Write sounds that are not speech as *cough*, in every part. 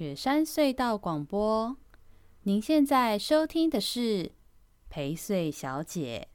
雪山隧道广播，您现在收听的是陪睡小姐。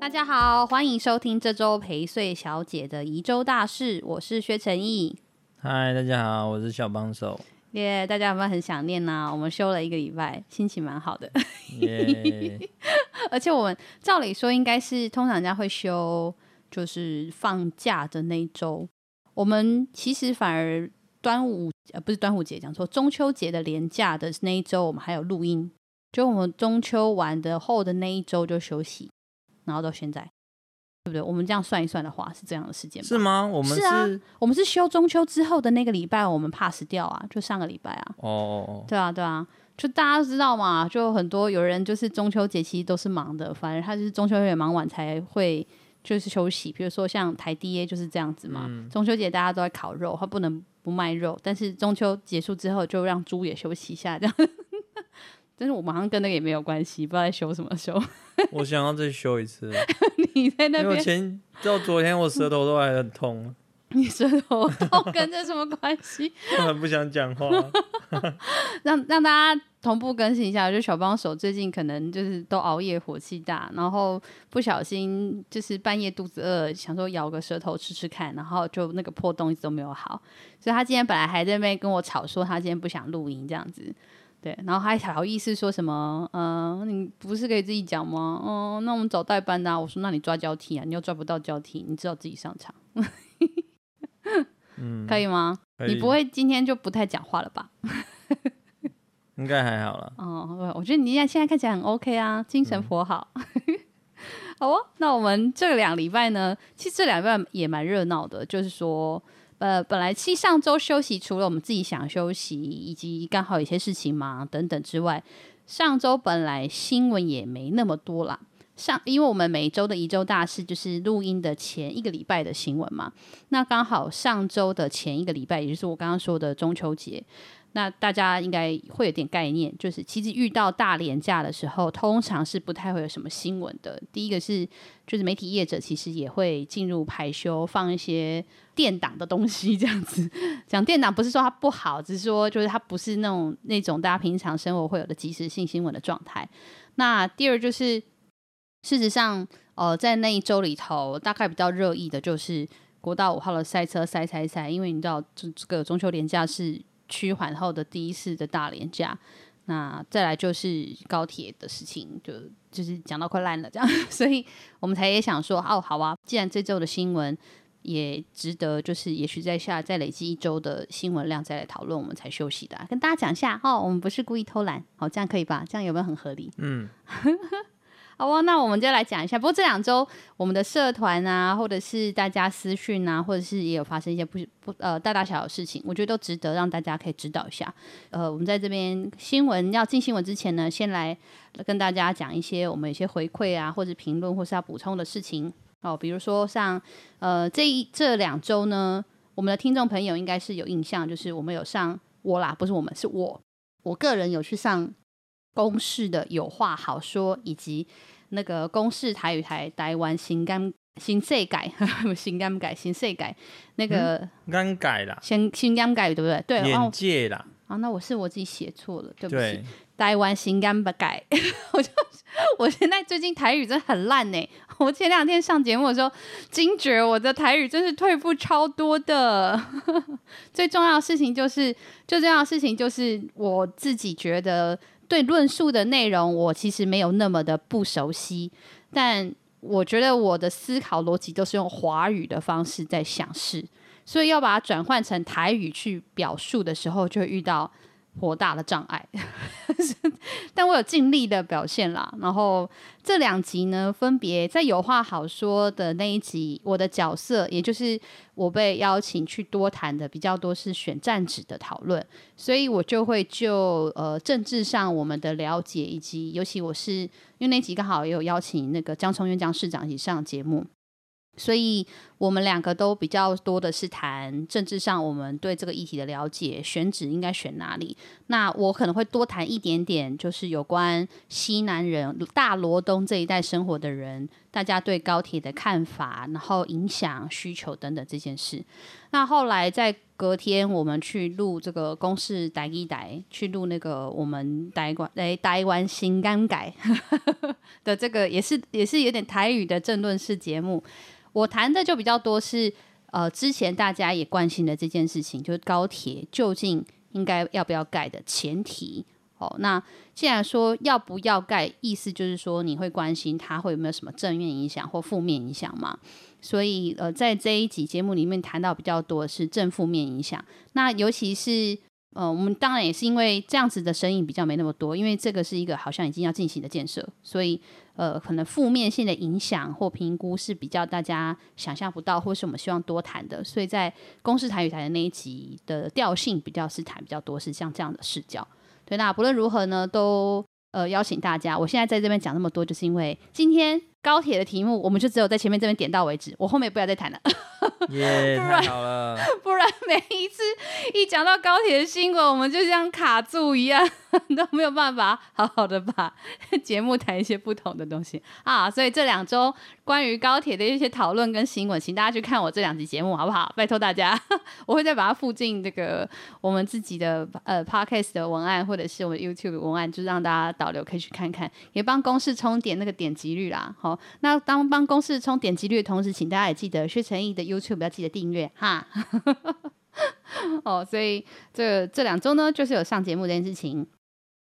大家好，欢迎收听这周陪睡小姐的宜州大事，我是薛成义。嗨，大家好，我是小帮手。耶，yeah, 大家有没有很想念呢、啊？我们休了一个礼拜，心情蛮好的。Yeah. *laughs* 而且我们照理说应该是通常人家会休，就是放假的那一周。我们其实反而端午呃不是端午节讲错，中秋节的连假的那一周，我们还有录音。就我们中秋完的后的那一周就休息，然后到现在。对不对？我们这样算一算的话，是这样的时间。是吗？我们是，是啊，我们是休中秋之后的那个礼拜，我们 pass 掉啊，就上个礼拜啊。哦哦哦。对啊，对啊，就大家都知道嘛，就很多有人就是中秋节其实都是忙的，反正他就是中秋节忙完才会就是休息。比如说像台 D A 就是这样子嘛，嗯、中秋节大家都在烤肉，他不能不卖肉，但是中秋结束之后就让猪也休息一下这样。但是我马上跟那个也没有关系，不知道在修什么修。*laughs* 我想要再修一次。*laughs* 你在那边？因为前到昨天，我舌头都还很痛。你舌头痛跟这什么关系？*laughs* 我很不想讲话。让让大家同步更新一下，就小帮手最近可能就是都熬夜，火气大，然后不小心就是半夜肚子饿，想说咬个舌头吃吃看，然后就那个破洞一直都没有好，所以他今天本来还在那边跟我吵说他今天不想录音这样子。对，然后还好意思说什么？嗯、呃，你不是可以自己讲吗？嗯、呃，那我们找代班的、啊。我说，那你抓交替啊，你又抓不到交替，你只好自己上场。嗯，可以吗？以。你不会今天就不太讲话了吧？*laughs* 应该还好了。哦，我觉得你现在现在看起来很 OK 啊，精神颇好。嗯、*laughs* 好哦，那我们这两礼拜呢，其实这两礼拜也蛮热闹的，就是说。呃，本来其实上周休息，除了我们自己想休息，以及刚好有些事情忙等等之外，上周本来新闻也没那么多啦。上，因为我们每周的一周大事就是录音的前一个礼拜的新闻嘛，那刚好上周的前一个礼拜，也就是我刚刚说的中秋节。那大家应该会有点概念，就是其实遇到大连假的时候，通常是不太会有什么新闻的。第一个是，就是媒体业者其实也会进入排休，放一些电档的东西，这样子。*laughs* 讲电档不是说它不好，只是说就是它不是那种那种大家平常生活会有的即时性新闻的状态。那第二就是，事实上，呃，在那一周里头，大概比较热议的就是国道五号的赛车塞塞塞，因为你知道这这个中秋连假是。趋缓后的第一次的大连假，那再来就是高铁的事情，就就是讲到快烂了这样，*laughs* 所以我们才也想说，哦，好啊，既然这周的新闻也值得，就是也许在下再累积一周的新闻量再来讨论，我们才休息的，跟大家讲一下哦，我们不是故意偷懒，好，这样可以吧？这样有没有很合理？嗯。好啊，那我们就来讲一下。不过这两周我们的社团啊，或者是大家私讯啊，或者是也有发生一些不不呃大大小小的事情，我觉得都值得让大家可以知道一下。呃，我们在这边新闻要进新闻之前呢，先来跟大家讲一些我们有些回馈啊，或者评论，或是要补充的事情哦。比如说像呃这一这两周呢，我们的听众朋友应该是有印象，就是我们有上我啦，不是我们是我，我个人有去上。公式的有话好说，以及那个公式台语台台湾新干新世改 *laughs* 新干改新世改那个干改啦，新新干改对不对？对，眼界啦。啊，那我是我自己写错了，对不起。台湾新干改，*laughs* 我就我现在最近台语真的很烂呢。我前两天上节目的时候，惊觉我的台语真是退步超多的。*laughs* 最重要的事情就是，最重要的事情就是我自己觉得。对论述的内容，我其实没有那么的不熟悉，但我觉得我的思考逻辑都是用华语的方式在想事，所以要把它转换成台语去表述的时候，就会遇到。颇大的障碍，*laughs* 但我有尽力的表现啦。然后这两集呢，分别在有话好说的那一集，我的角色也就是我被邀请去多谈的比较多是选战址的讨论，所以我就会就呃政治上我们的了解，以及尤其我是因为那集刚好也有邀请那个江聪渊江市长一起上节目。所以我们两个都比较多的是谈政治上我们对这个议题的了解，选址应该选哪里。那我可能会多谈一点点，就是有关西南人、大罗东这一带生活的人，大家对高铁的看法，然后影响、需求等等这件事。那后来在隔天，我们去录这个公视台一台，去录那个我们台湾诶台湾新干改 *laughs* 的这个，也是也是有点台语的政论式节目。我谈的就比较多是，呃，之前大家也关心的这件事情，就是高铁究竟应该要不要盖的前提。哦，那既然说要不要盖，意思就是说你会关心它会有没有什么正面影响或负面影响嘛？所以，呃，在这一集节目里面谈到比较多是正负面影响。那尤其是，呃，我们当然也是因为这样子的声音比较没那么多，因为这个是一个好像已经要进行的建设，所以。呃，可能负面性的影响或评估是比较大家想象不到，或是我们希望多谈的，所以在公视台与台的那一集的调性比较是谈比较多，是像这样的视角。对，那不论如何呢，都呃邀请大家，我现在在这边讲那么多，就是因为今天。高铁的题目，我们就只有在前面这边点到为止，我后面不要再谈了。*laughs* 耶，太好了！不然每一次一讲到高铁的新闻，我们就像卡住一样，*laughs* 都没有办法好好的把 *laughs* 节目谈一些不同的东西啊。所以这两周关于高铁的一些讨论跟新闻，请大家去看我这两集节目，好不好？拜托大家，*laughs* 我会再把它附进这个我们自己的呃 podcast 的文案，或者是我们 YouTube 文案，就是让大家导流可以去看看，也帮公式充点那个点击率啦。好那当帮公式充点击率的同时，请大家也记得薛成义的 YouTube 要记得订阅哈。哦，所以这这两周呢，就是有上节目这件事情。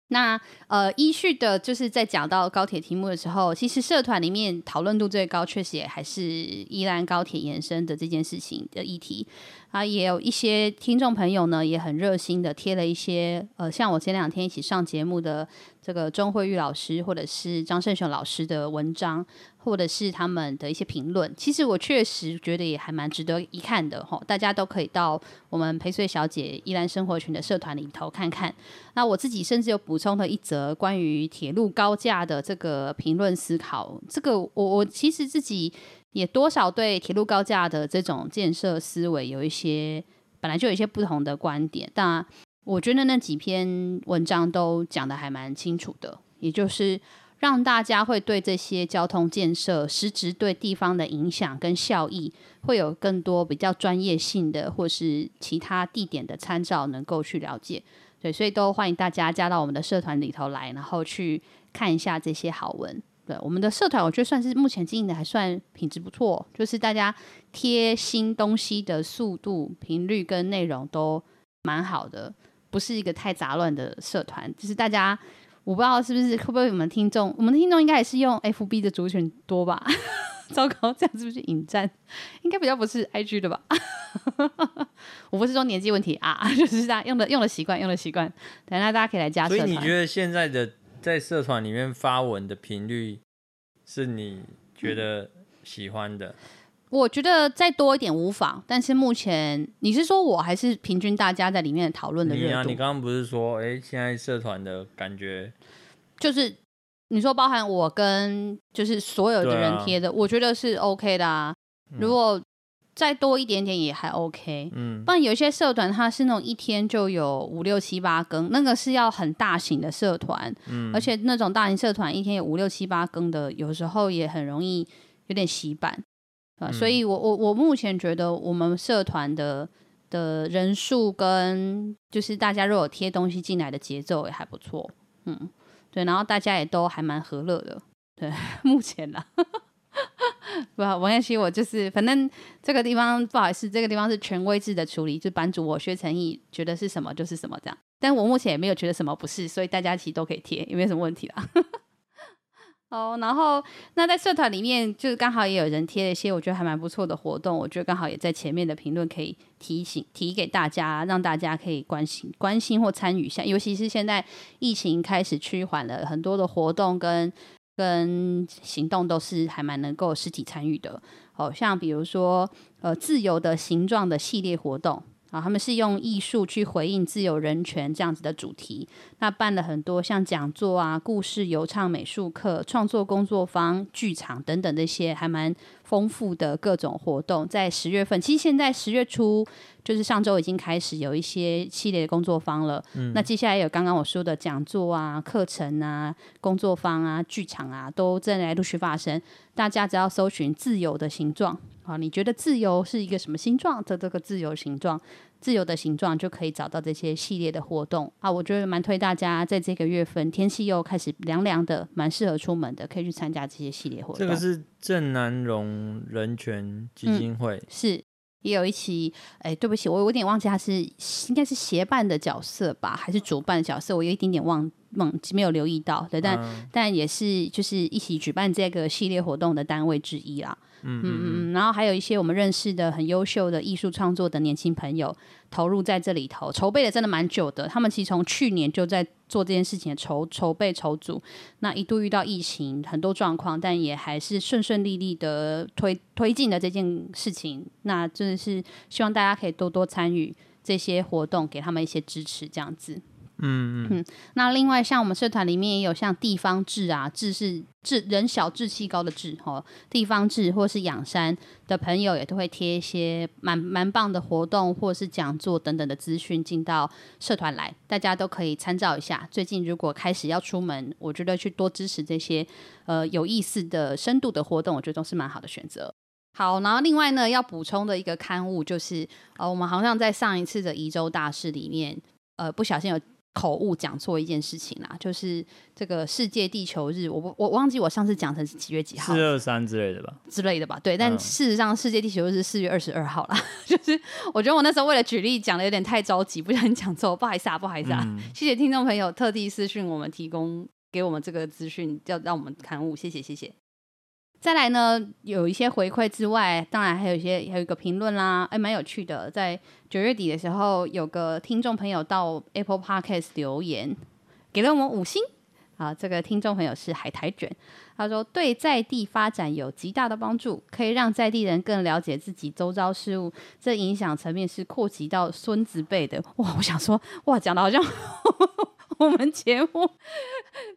那呃，依序的，就是在讲到高铁题目的时候，其实社团里面讨论度最高，确实也还是依兰高铁延伸的这件事情的议题。啊，也有一些听众朋友呢，也很热心的贴了一些，呃，像我前两天一起上节目的这个钟慧玉老师，或者是张胜雄老师的文章，或者是他们的一些评论。其实我确实觉得也还蛮值得一看的吼，大家都可以到我们陪睡小姐依兰生活群的社团里头看看。那我自己甚至有补充了一则关于铁路高架的这个评论思考。这个我我其实自己。也多少对铁路高架的这种建设思维有一些本来就有一些不同的观点，但我觉得那几篇文章都讲得还蛮清楚的，也就是让大家会对这些交通建设实质对地方的影响跟效益会有更多比较专业性的或是其他地点的参照，能够去了解。对，所以都欢迎大家加到我们的社团里头来，然后去看一下这些好文。对，我们的社团，我觉得算是目前经营的还算品质不错，就是大家贴新东西的速度、频率跟内容都蛮好的，不是一个太杂乱的社团。就是大家，我不知道是不是会不会我们听众，我们的听众应该也是用 FB 的族群多吧？*laughs* 糟糕，这样是不是引战？应该比较不是 IG 的吧？*laughs* 我不是说年纪问题啊，*laughs* 就是大家用的用的习惯，用的习惯。等下大家可以来加。所以你觉得现在的？在社团里面发文的频率是你觉得喜欢的？我觉得再多一点无妨，但是目前你是说我还是平均大家在里面讨论的热度？你刚刚不是说，哎、欸，现在社团的感觉就是你说包含我跟就是所有的人贴的，啊、我觉得是 OK 的啊。如果再多一点点也还 OK，嗯，不然有些社团它是那种一天就有五六七八更，那个是要很大型的社团，嗯，而且那种大型社团一天有五六七八更的，有时候也很容易有点洗版，啊，嗯，所以我我我目前觉得我们社团的的人数跟就是大家如果贴东西进来的节奏也还不错，嗯，对，然后大家也都还蛮和乐的，对，*laughs* 目前呢。*laughs* 不好，王彦希，我就是，反正这个地方不好意思，这个地方是权威制的处理，就版主我薛成义觉得是什么就是什么这样，但我目前也没有觉得什么不是，所以大家其实都可以贴，也没有什么问题啦。*laughs* 哦，然后那在社团里面，就是刚好也有人贴了一些我觉得还蛮不错的活动，我觉得刚好也在前面的评论可以提醒提给大家，让大家可以关心关心或参与一下，尤其是现在疫情开始趋缓了，很多的活动跟。跟行动都是还蛮能够实体参与的，哦，像比如说呃自由的形状的系列活动，啊，他们是用艺术去回应自由人权这样子的主题，那办了很多像讲座啊、故事、游唱、美术课、创作工作坊、剧场等等这些还蛮丰富的各种活动。在十月份，其实现在十月初就是上周已经开始有一些系列的工作坊了。嗯，那接下来有刚刚我说的讲座啊、课程啊、工作坊啊、剧场啊，都正在陆续发生。大家只要搜寻“自由的形状”。好，你觉得自由是一个什么形状的？这个自由形状，自由的形状就可以找到这些系列的活动啊。我觉得蛮推大家在这个月份天气又开始凉凉的，蛮适合出门的，可以去参加这些系列活动。这个是正南荣人权基金会，嗯、是也有一期。哎，对不起，我有点忘记他是应该是协办的角色吧，还是主办的角色？我有一点点忘忘记没有留意到。对，但、嗯、但也是就是一起举办这个系列活动的单位之一啦。嗯嗯嗯，然后还有一些我们认识的很优秀的艺术创作的年轻朋友投入在这里头，筹备的真的蛮久的。他们其实从去年就在做这件事情的筹筹备筹组，那一度遇到疫情很多状况，但也还是顺顺利利的推推进了这件事情。那真的是希望大家可以多多参与这些活动，给他们一些支持，这样子。嗯嗯，那另外像我们社团里面也有像地方志啊，志是志人小志气高的志哦，地方志或是养山的朋友也都会贴一些蛮蛮棒的活动或是讲座等等的资讯进到社团来，大家都可以参照一下。最近如果开始要出门，我觉得去多支持这些呃有意思的深度的活动，我觉得都是蛮好的选择。好，然后另外呢要补充的一个刊物就是呃我们好像在上一次的宜州大事里面呃不小心有。口误讲错一件事情啦，就是这个世界地球日，我我忘记我上次讲成是几月几号，四二三之类的吧，之类的吧，对。但事实上，世界地球日是四月二十二号啦。*laughs* 就是我觉得我那时候为了举例讲的有点太着急，不小心讲错，不好意思啊，不好意思啊。嗯、谢谢听众朋友特地私讯我们，提供给我们这个资讯，要让我们刊物，谢谢谢谢。再来呢，有一些回馈之外，当然还有一些，还有一个评论啦，哎，蛮有趣的。在九月底的时候，有个听众朋友到 Apple Podcast 留言，给了我们五星。啊，这个听众朋友是海苔卷，他说对在地发展有极大的帮助，可以让在地人更了解自己周遭事物，这影响层面是扩及到孙子辈的。哇，我想说，哇，讲的好像。*laughs* 我们节目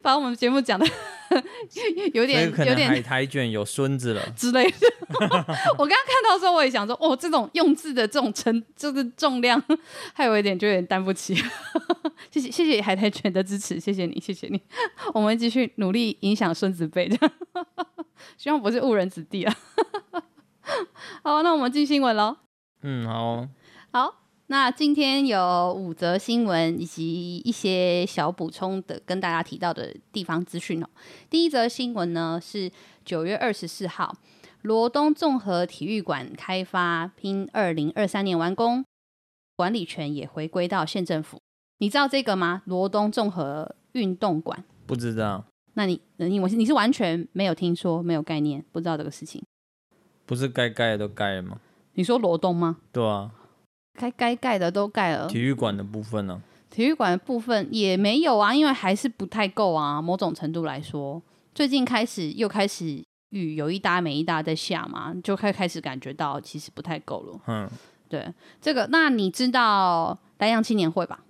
把我们节目讲的 *laughs* 有点有点海苔卷有孙子了之类的。*laughs* 我刚刚看到的时候，我也想说，哦，这种用字的这种称，就是重量，还有一点就有点担不起。谢谢谢谢海苔卷的支持，谢谢你，谢谢你。我们继续努力影响孙子辈，这样希望不是误人子弟啊。好，那我们进新闻喽。嗯，好，好。那今天有五则新闻以及一些小补充的，跟大家提到的地方资讯哦。第一则新闻呢是九月二十四号，罗东综合体育馆开发，拼二零二三年完工，管理权也回归到县政府。你知道这个吗？罗东综合运动馆？不知道。那你你我是你是完全没有听说，没有概念，不知道这个事情？不是该盖的都盖了吗？你说罗东吗？对啊。该该盖的都盖了，体育馆的部分呢？体育馆的部分也没有啊，因为还是不太够啊。某种程度来说，最近开始又开始雨有一搭没一搭在下嘛，就开开始感觉到其实不太够了。嗯，对，这个那你知道兰阳青年会吧？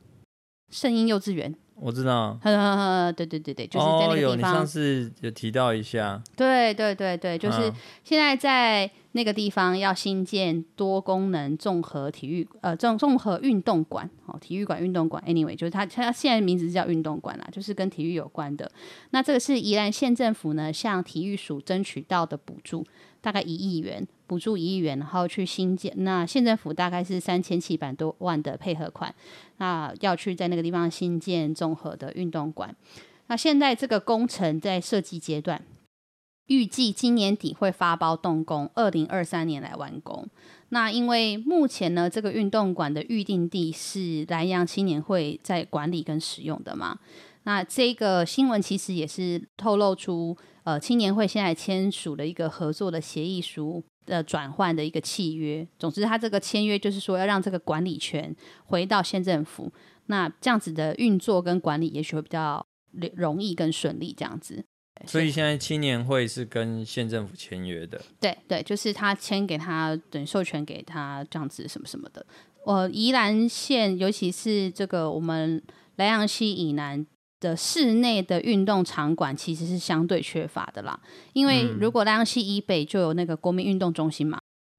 圣婴幼稚园。我知道，呵呵呵，对对对对，就是在那个地方。哦，有，你上次有提到一下。对对对对，就是现在在那个地方要新建多功能综合体育呃综综合运动馆哦，体育馆运动馆，anyway，就是它它现在名字是叫运动馆啦，就是跟体育有关的。那这个是宜兰县政府呢向体育署争取到的补助。大概一亿元补助一亿元，然后去新建。那县政府大概是三千七百多万的配合款，那要去在那个地方新建综合的运动馆。那现在这个工程在设计阶段，预计今年底会发包动工，二零二三年来完工。那因为目前呢，这个运动馆的预定地是南洋青年会在管理跟使用的嘛。那这个新闻其实也是透露出。呃，青年会现在签署了一个合作的协议书的转换的一个契约。总之，他这个签约就是说要让这个管理权回到县政府，那这样子的运作跟管理也许会比较容易跟顺利这样子。所以现在青年会是跟县政府签约的。对对，就是他签给他，等授权给他这样子什么什么的。呃，宜兰县尤其是这个我们莱阳溪以南的室内的运动场馆，其实是相对缺乏的啦。因为如果莱阳西以北就有那个国民运动中心嘛，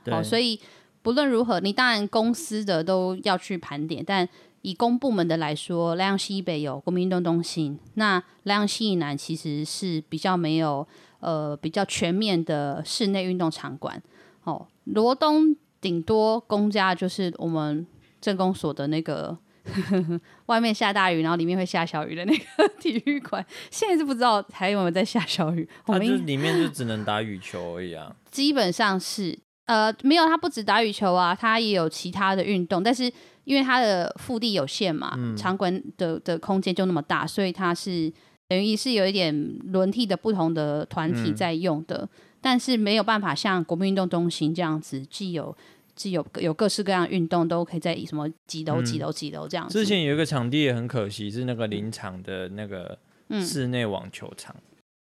好、哦，所以不论如何，你当然公司的都要去盘点，但以公部门的来说，莱阳西以北有国民运动中心，那莱阳西以南其实是比较没有呃比较全面的室内运动场馆。哦，罗东顶多公家就是我们政公所的那个 *laughs* 外面下大雨，然后里面会下小雨的那个 *laughs* 体育馆，现在是不知道还有没有在下小雨。它就里面就只能打羽球而已啊。*laughs* 基本上是呃没有，它不止打羽球啊，它也有其他的运动，但是。因为它的腹地有限嘛，嗯、场馆的的空间就那么大，所以它是等于是有一点轮替的不同的团体在用的，嗯、但是没有办法像国民运动中心这样子，既有既有有各式各样运动都可以在什么几楼几楼几楼这样子。之前有一个场地也很可惜，是那个林场的那个室内网球场。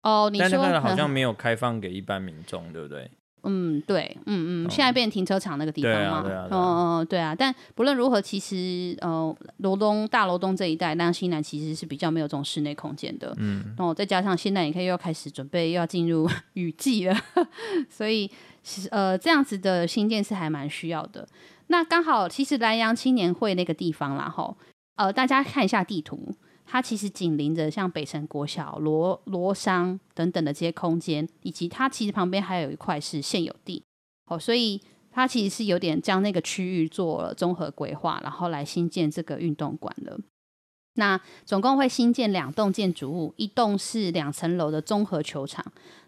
哦、嗯，你说但那个好像没有开放给一般民众，对不对？嗯，对，嗯嗯，现在变停车场那个地方嘛，嗯嗯、对啊。但不论如何，其实呃，罗东大罗东这一带，兰阳溪南其实是比较没有这种室内空间的。嗯，然后再加上现在你看又要开始准备又要进入 *laughs* 雨季了，*laughs* 所以其实呃这样子的新建是还蛮需要的。那刚好其实南阳青年会那个地方啦，吼，呃，大家看一下地图。它其实紧邻着像北辰国小、罗罗商等等的这些空间，以及它其实旁边还有一块是现有地，哦，所以它其实是有点将那个区域做了综合规划，然后来新建这个运动馆了。那总共会新建两栋建筑物，一栋是两层楼的综合球场，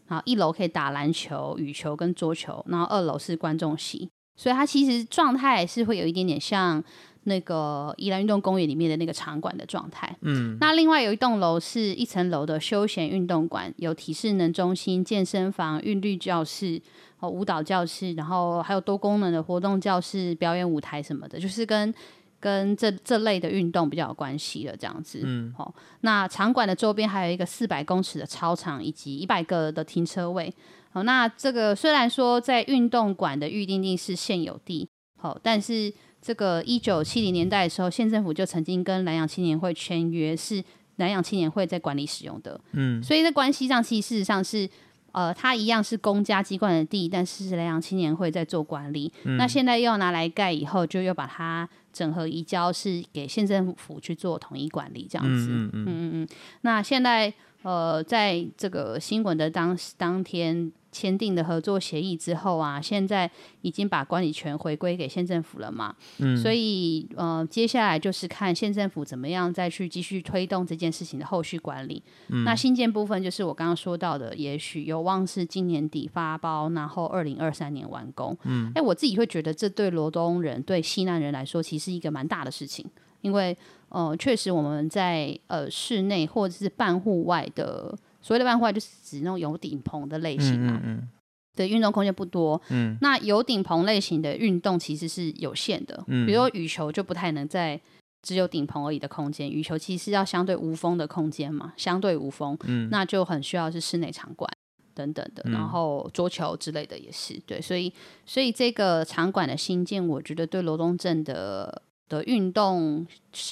然后一楼可以打篮球、羽球跟桌球，然后二楼是观众席，所以它其实状态是会有一点点像。那个宜兰运动公园里面的那个场馆的状态，嗯，那另外有一栋楼是一层楼的休闲运动馆，有体适能中心、健身房、韵律教室、哦舞蹈教室，然后还有多功能的活动教室、表演舞台什么的，就是跟跟这这类的运动比较有关系的这样子，嗯，好，那场馆的周边还有一个四百公尺的操场以及一百个的停车位，好，那这个虽然说在运动馆的预定地是现有地，好，但是。这个一九七零年代的时候，县政府就曾经跟南洋青年会签约，是南洋青年会在管理使用的。嗯，所以在关系上，其实事实上是，呃，它一样是公家机关的地，但是兰阳青年会在做管理。嗯、那现在又要拿来盖，以后就又把它整合移交，是给县政府去做统一管理这样子。嗯嗯嗯嗯嗯。那现在呃，在这个新闻的当当天。签订的合作协议之后啊，现在已经把管理权回归给县政府了嘛，嗯，所以呃，接下来就是看县政府怎么样再去继续推动这件事情的后续管理。嗯，那新建部分就是我刚刚说到的，也许有望是今年底发包，然后二零二三年完工。嗯，哎，我自己会觉得这对罗东人、对西南人来说，其实是一个蛮大的事情，因为呃，确实我们在呃室内或者是半户外的。所谓的半户外就是指那种有顶棚的类型嘛，嗯，对，运动空间不多。嗯，那有顶棚类型的运动其实是有限的，嗯，比如说羽球就不太能在只有顶棚而已的空间，羽球其实要相对无风的空间嘛，相对无风，嗯，那就很需要是室内场馆等等的，然后桌球之类的也是，对，所以所以这个场馆的新建，我觉得对罗东镇的的运动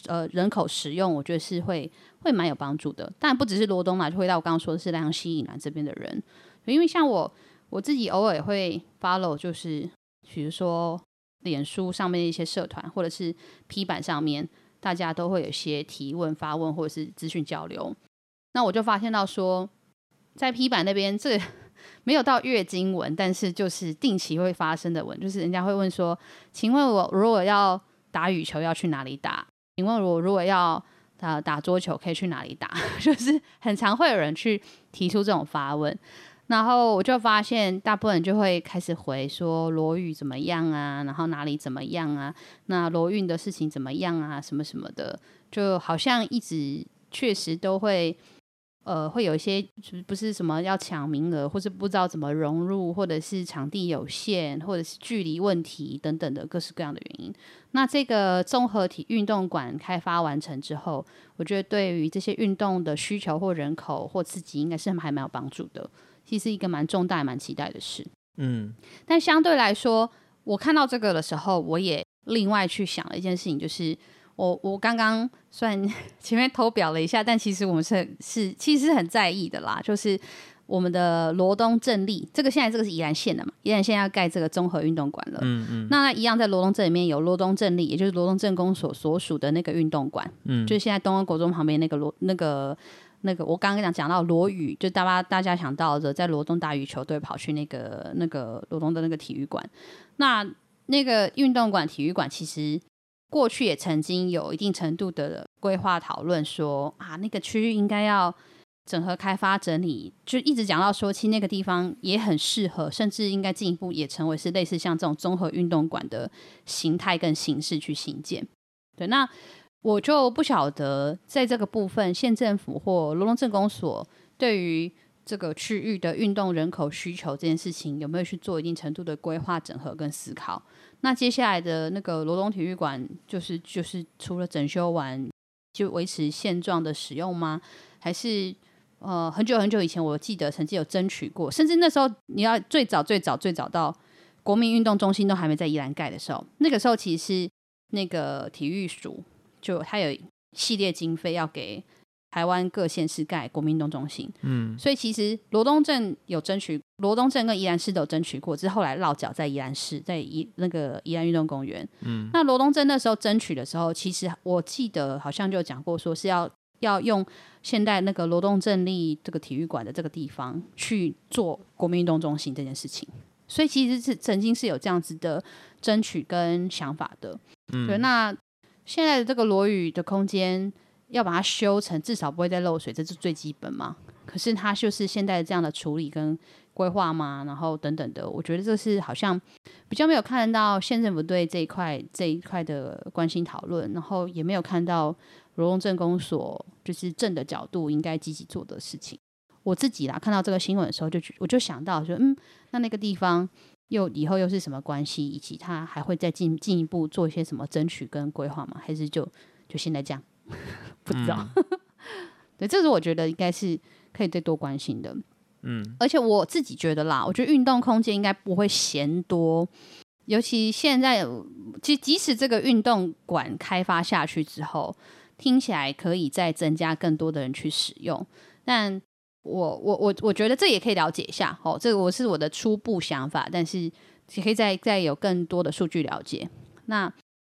呃人口使用，我觉得是会。会蛮有帮助的，但不只是罗东嘛，就回到我刚刚说的是兰阳溪以南这边的人，因为像我我自己偶尔会 follow，就是比如说脸书上面的一些社团，或者是 P 板上面，大家都会有些提问、发问或者是资讯交流。那我就发现到说，在 P 板那边，这 *laughs* 没有到月经文，但是就是定期会发生的文，就是人家会问说，请问我如果要打羽球要去哪里打？请问我如果要打打桌球可以去哪里打？*laughs* 就是很常会有人去提出这种发问，然后我就发现大部分人就会开始回说罗宇怎么样啊，然后哪里怎么样啊，那罗运的事情怎么样啊，什么什么的，就好像一直确实都会。呃，会有一些不是什么要抢名额，或是不知道怎么融入，或者是场地有限，或者是距离问题等等的各式各样的原因。那这个综合体运动馆开发完成之后，我觉得对于这些运动的需求或人口或刺激，应该是还蛮有帮助的。其实是一个蛮重大、蛮期待的事。嗯，但相对来说，我看到这个的时候，我也另外去想了一件事情，就是我我刚刚算 *laughs* 前面偷表了一下，但其实我们是很是其实是很在意的啦，就是。我们的罗东镇立，这个现在这个是宜兰县的嘛？宜兰县要盖这个综合运动馆了。嗯嗯。那一样在罗东镇里面有罗东镇立，也就是罗东镇公所所属的那个运动馆。嗯。就是现在东安国中旁边那个罗那个那个，我刚刚讲讲到罗宇，就大家大家想到的，在罗东大羽球队跑去那个那个罗东的那个体育馆。那那个运动馆体育馆其实过去也曾经有一定程度的规划讨论，说啊，那个区域应该要。整合开发整理，就一直讲到说，其实那个地方也很适合，甚至应该进一步也成为是类似像这种综合运动馆的形态跟形式去兴建。对，那我就不晓得在这个部分，县政府或罗东镇公所对于这个区域的运动人口需求这件事情，有没有去做一定程度的规划、整合跟思考？那接下来的那个罗东体育馆，就是就是除了整修完就维持现状的使用吗？还是？呃，很久很久以前，我记得曾经有争取过，甚至那时候你要最早最早最早到国民运动中心都还没在宜兰盖的时候，那个时候其实那个体育署就他有系列经费要给台湾各县市盖国民运动中心，嗯，所以其实罗东镇有争取，罗东镇跟宜兰市都有争取过，只是后来落脚在宜兰市，在宜那个宜兰运动公园，嗯，那罗东镇那时候争取的时候，其实我记得好像就讲过，说是要要用。现代那个罗东镇立这个体育馆的这个地方去做国民运动中心这件事情，所以其实是曾经是有这样子的争取跟想法的。嗯，对。那现在的这个罗宇的空间要把它修成至少不会再漏水，这是最基本嘛。可是它就是现在这样的处理跟规划嘛，然后等等的，我觉得这是好像比较没有看到县政府对这一块这一块的关心讨论，然后也没有看到。罗东镇公所就是镇的角度应该积极做的事情。我自己啦，看到这个新闻的时候就，就我就想到说，嗯，那那个地方又以后又是什么关系，以及他还会再进进一步做一些什么争取跟规划吗？还是就就现在这样？*laughs* 不知道。嗯、*laughs* 对，这是我觉得应该是可以再多关心的。嗯，而且我自己觉得啦，我觉得运动空间应该不会嫌多。尤其现在，即即使这个运动馆开发下去之后。听起来可以再增加更多的人去使用，但我我我我觉得这也可以了解一下哦，这个我是我的初步想法，但是也可以再再有更多的数据了解。那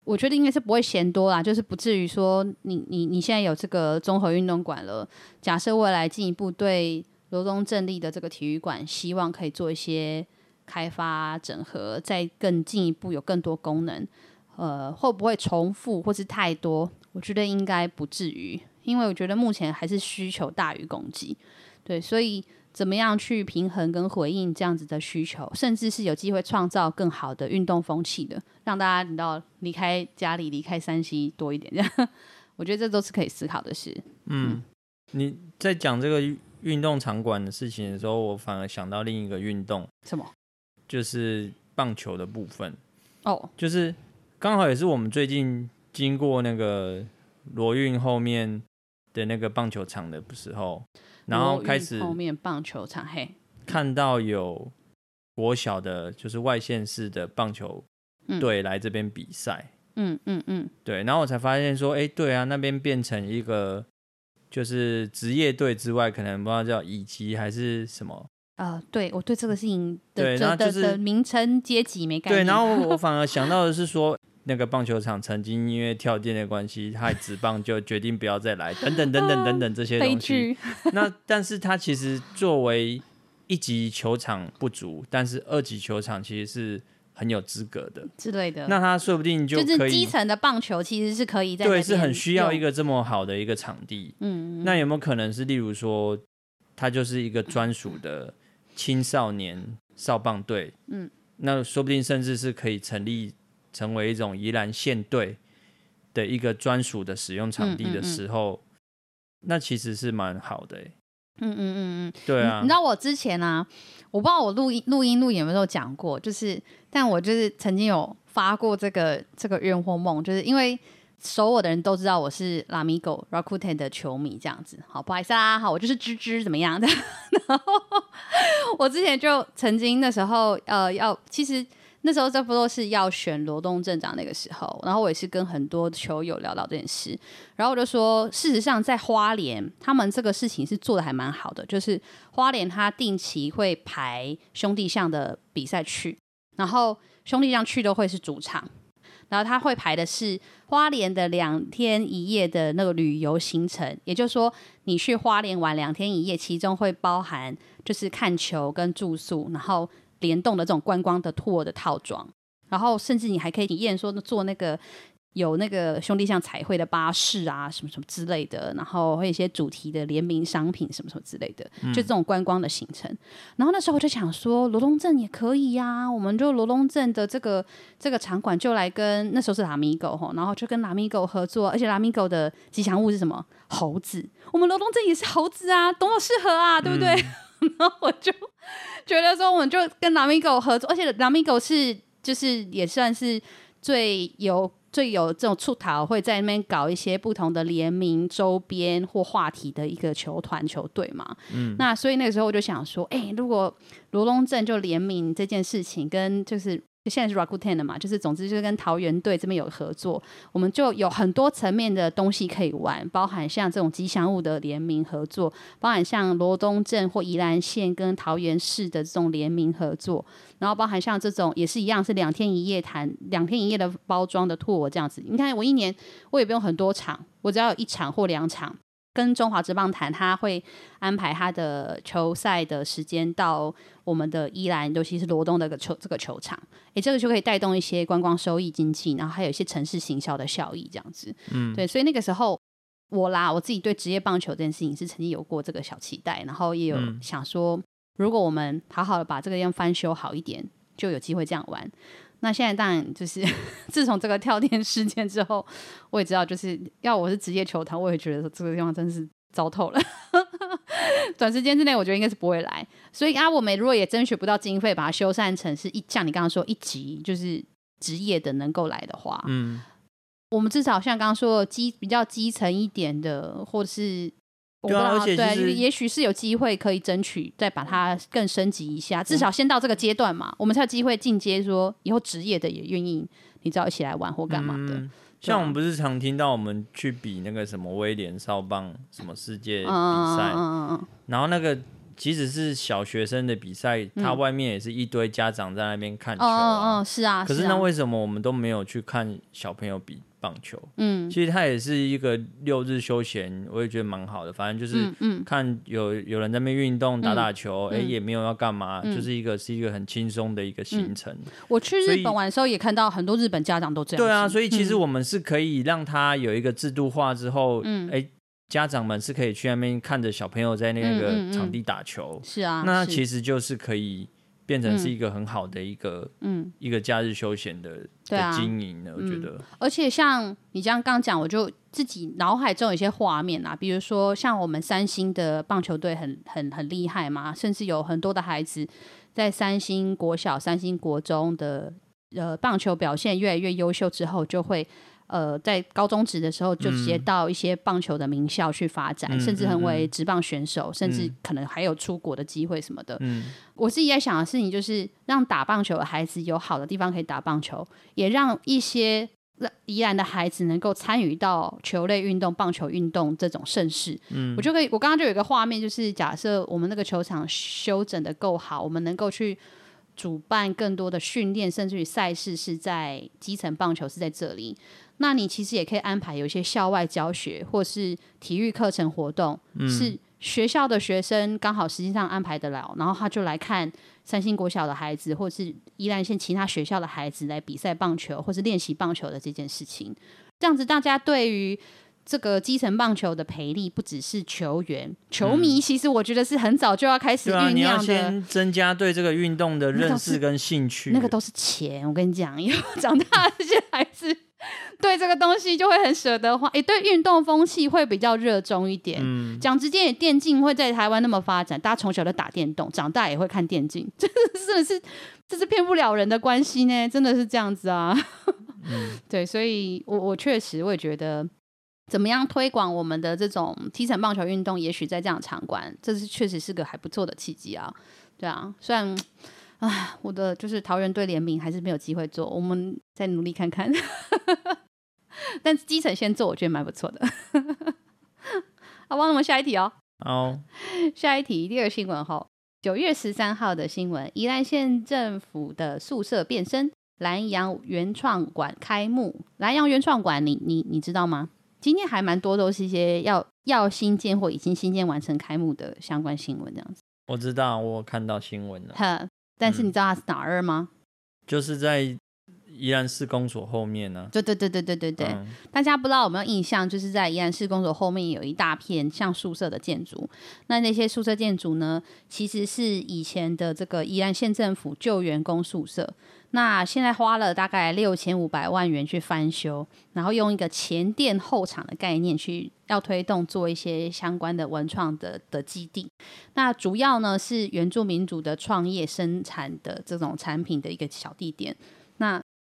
我觉得应该是不会嫌多啦，就是不至于说你你你现在有这个综合运动馆了，假设未来进一步对罗东镇立的这个体育馆，希望可以做一些开发整合，再更进一步有更多功能，呃，会不会重复或是太多？我觉得应该不至于，因为我觉得目前还是需求大于供给，对，所以怎么样去平衡跟回应这样子的需求，甚至是有机会创造更好的运动风气的，让大家你知道离开家里、离开山西多一点，这样，我觉得这都是可以思考的事。嗯，嗯，你在讲这个运动场馆的事情的时候，我反而想到另一个运动，什么？就是棒球的部分。哦，就是刚好也是我们最近。经过那个罗运后面的那个棒球场的时候，然后开始后面棒球场嘿，看到有国小的，就是外县市的棒球队来这边比赛，嗯嗯嗯，对，然后我才发现说，哎，对啊，那边变成一个就是职业队之外，可能不知道叫乙级还是什么啊、呃？对，我对这个事情的对，然后就是名称阶级没概念，对，然后我反而想到的是说。那个棒球场曾经因为跳电的关系，他职棒就决定不要再来，等等等等等等这些东西。*laughs* 那但是他其实作为一级球场不足，但是二级球场其实是很有资格的之类的。那他说不定就可以，就是基层的棒球其实是可以在对，是很需要一个这么好的一个场地。嗯，那有没有可能是例如说，他就是一个专属的青少年少棒队？嗯，那说不定甚至是可以成立。成为一种宜兰县队的一个专属的使用场地的时候，嗯嗯嗯，那其实是蛮好的。嗯嗯嗯嗯，对啊。你知道我之前啊，我不知道我录音录音录影有没有讲过，就是，但我就是曾经有发过这个这个愿或梦，就是因为熟我的人都知道我是 Lamigo Rakuten 的球迷，这样子。好，不好意思啊，好，我就是芝芝怎么样的。*laughs* 然后我之前就曾经那时候呃要其实。那时候这不都是要选罗东镇长那个时候，然后我也是跟很多球友聊到这件事，然后我就说，事实上在花莲，他们这个事情是做得还蛮好的，就是花莲他定期会排兄弟象的比赛去，然后兄弟象去都会是主场，然后他会排的是花莲的两天一夜的那个旅游行程，也就是说你去花莲玩两天一夜，其中会包含就是看球跟住宿，然后。联动的这种观光的 tour 的套装，然后甚至你还可以体验说坐那个有那个兄弟像彩绘的巴士啊，什么什么之类的，然后会有一些主题的联名商品什么什么之类的，就这种观光的行程。嗯、然后那时候我就想说，罗东镇也可以呀、啊，我们就罗东镇的这个这个场馆就来跟那时候是拉米狗吼，然后就跟拉米狗合作，而且拉米狗的吉祥物是什么？猴子，我们罗东镇也是猴子啊，多么适合啊，对不对？嗯、然后我就。觉得说我们就跟 Lamigo 合作，而且 Lamigo 是就是也算是最有最有这种出逃，会在那边搞一些不同的联名周边或话题的一个球团球队嘛。嗯，那所以那个时候我就想说，哎、欸，如果罗龙镇就联名这件事情，跟就是。现在是 Rakuten 的嘛，就是总之就是跟桃园队这边有合作，我们就有很多层面的东西可以玩，包含像这种吉祥物的联名合作，包含像罗东镇或宜兰县跟桃园市的这种联名合作，然后包含像这种也是一样是两天一夜谈两天一夜的包装的 tour 这样子。你看我一年我也不用很多场，我只要有一场或两场。跟中华职棒谈，他会安排他的球赛的时间到我们的宜兰，尤其是罗东的个球这个球场，诶，这个就可以带动一些观光收益经济，然后还有一些城市行销的效益，这样子。嗯，对，所以那个时候我啦，我自己对职业棒球这件事情是曾经有过这个小期待，然后也有想说，如果我们好好的把这个地方翻修好一点，就有机会这样玩。那现在当然就是，*laughs* 自从这个跳电事件之后，我也知道，就是要我是职业球团，我也觉得说这个地方真是糟透了。*laughs* 短时间之内，我觉得应该是不会来。所以啊，我们如果也争取不到经费，把它修缮成是一像你刚刚说一级，就是职业的能够来的话，嗯，我们至少像刚刚说的基比较基层一点的，或者是。对啊，而且对，也许是有机会可以争取，再把它更升级一下，至少先到这个阶段嘛，我们才有机会进阶，说以后职业的也愿意，你知道一起来玩或干嘛的。嗯、像我们不是常听到我们去比那个什么威廉少棒什么世界比赛，然后那个即使是小学生的比赛，他外面也是一堆家长在那边看球嗯嗯、是啊。可是那为什么我们都没有去看小朋友比？棒球，嗯，其实它也是一个六日休闲，我也觉得蛮好的。反正就是看有有人在那边运动打打球，哎、嗯，也没有要干嘛，嗯、就是一个是一个很轻松的一个行程。我去日本玩的时候也看到很多日本家长都这样。对啊，所以其实我们是可以让他有一个制度化之后，嗯，哎，家长们是可以去那边看着小朋友在那个场地打球。是啊，那其实就是可以。变成是一个很好的一个嗯一个假日休闲的的经营呢，我觉得。而且像你这样刚讲，我就自己脑海中有一些画面啊，比如说像我们三星的棒球队很很很厉害嘛，甚至有很多的孩子在三星国小、三星国中的呃棒球表现越来越优秀之后，就会。呃，在高中职的时候就直接到一些棒球的名校去发展，嗯、甚至成为职棒选手，嗯、甚至可能还有出国的机会什么的。嗯、我自己在想的事情就是，让打棒球的孩子有好的地方可以打棒球，也让一些宜兰的孩子能够参与到球类运动、棒球运动这种盛事。嗯，我就可以，我刚刚就有一个画面，就是假设我们那个球场修整的够好，我们能够去主办更多的训练，甚至于赛事是在基层棒球是在这里。那你其实也可以安排有一些校外教学，或是体育课程活动，嗯、是学校的学生刚好实际上安排得了，然后他就来看三星国小的孩子，或是宜兰县其他学校的孩子来比赛棒球，或是练习棒球的这件事情。这样子，大家对于这个基层棒球的培力，不只是球员、球迷，其实我觉得是很早就要开始酝酿的。啊、你要先增加对这个运动的认识跟兴趣，那个都是钱。我跟你讲，以后长大这些孩子。*laughs* 对这个东西就会很舍得花，也，对运动风气会比较热衷一点。嗯，讲直接点，电竞会在台湾那么发展，大家从小都打电动，长大也会看电竞，这 *laughs* 真的是这是骗不了人的关系呢，真的是这样子啊。嗯，*laughs* 对，所以我我确实我也觉得，怎么样推广我们的这种踢层棒球运动，也许在这样场馆，这是确实是个还不错的契机啊。对啊，虽然。啊，我的就是桃园队联名还是没有机会做，我们再努力看看。但基层先做，我觉得蛮不错的。好，帮我们下一题哦。好，*laughs* 下一题，第二个新闻哈，九月十三号的新闻，宜兰县政府的宿舍变身，南洋原创馆开幕。南洋原创馆，你你你知道吗？今天还蛮多都是一些要要新建或已经新建完成开幕的相关新闻，这样子。我知道，我看到新闻了。哈，但是你知道它是哪儿吗？嗯，就是在。宜兰市公所后面呢？对对对对对对对，嗯、大家不知道有没有印象？就是在宜兰市公所后面有一大片像宿舍的建筑。那那些宿舍建筑呢，其实是以前的这个宜兰县政府旧员工宿舍。那现在花了大概六千五百万元去翻修，然后用一个前店后厂的概念去要推动做一些相关的文创的的基地。那主要呢是原住民族的创业生产的这种产品的一个小地点。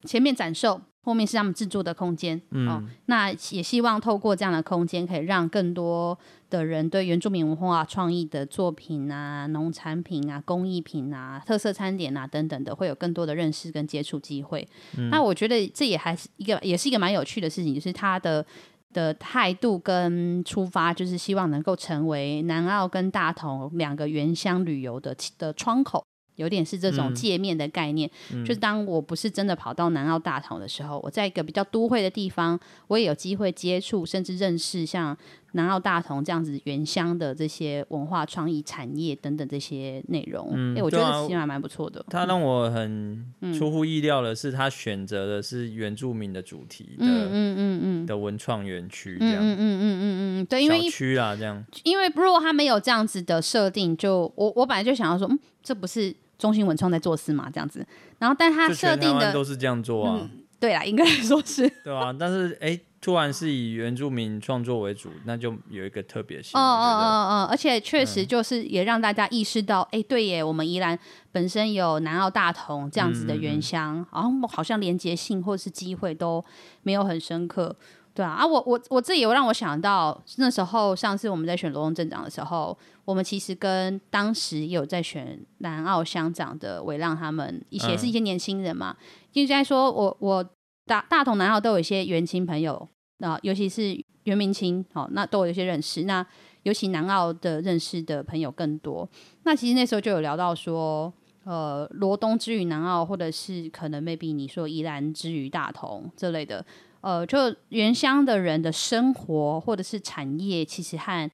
那前面展售，后面是他们制作的空间。嗯、哦，那也希望透过这样的空间，可以让更多的人对原住民文化创意的作品啊、农产品啊、工艺品啊、特色餐点啊等等的，会有更多的认识跟接触机会。嗯、那我觉得这也还是一个，也是一个蛮有趣的事情，就是他的的态度跟出发，就是希望能够成为南澳跟大同两个原乡旅游的的窗口。有点是这种界面的概念，嗯、就是当我不是真的跑到南澳大同的时候，我在一个比较都会的地方，我也有机会接触甚至认识像南澳大同这样子原乡的这些文化创意产业等等这些内容。嗯，哎，我觉得其实还蛮不错的。他让我很出乎意料的是，他选择的是原住民的主题的，嗯嗯嗯嗯的文创园区这样，嗯嗯嗯嗯嗯嗯，对，因为小区啊这样，因为如果他没有这样子的设定，就我我本来就想要说，嗯，这不是。中心文创在做事嘛，这样子，然后但他设定的都是这样做啊，嗯、对啊，应该来说是，对啊，但是哎，突然是以原住民创作为主，那就有一个特别性，哦哦哦哦，而且确实就是也让大家意识到，哎、嗯，对耶，我们宜兰本身有南澳大同这样子的原乡，然后、嗯嗯、好像连接性或是机会都没有很深刻。对啊，啊，我我我这也让我想到那时候，上次我们在选罗东镇长的时候，我们其实跟当时也有在选南澳乡长的伟浪他们一些是一些年轻人嘛，就在、嗯、说我我大大同南澳都有一些元亲朋友，那，尤其是原民亲，哦，那都有一些认识，那尤其南澳的认识的朋友更多。那其实那时候就有聊到说，呃，罗东之于南澳，或者是可能 maybe 你说宜兰之于大同这类的。呃，就原乡的人的生活或者是产业，其实和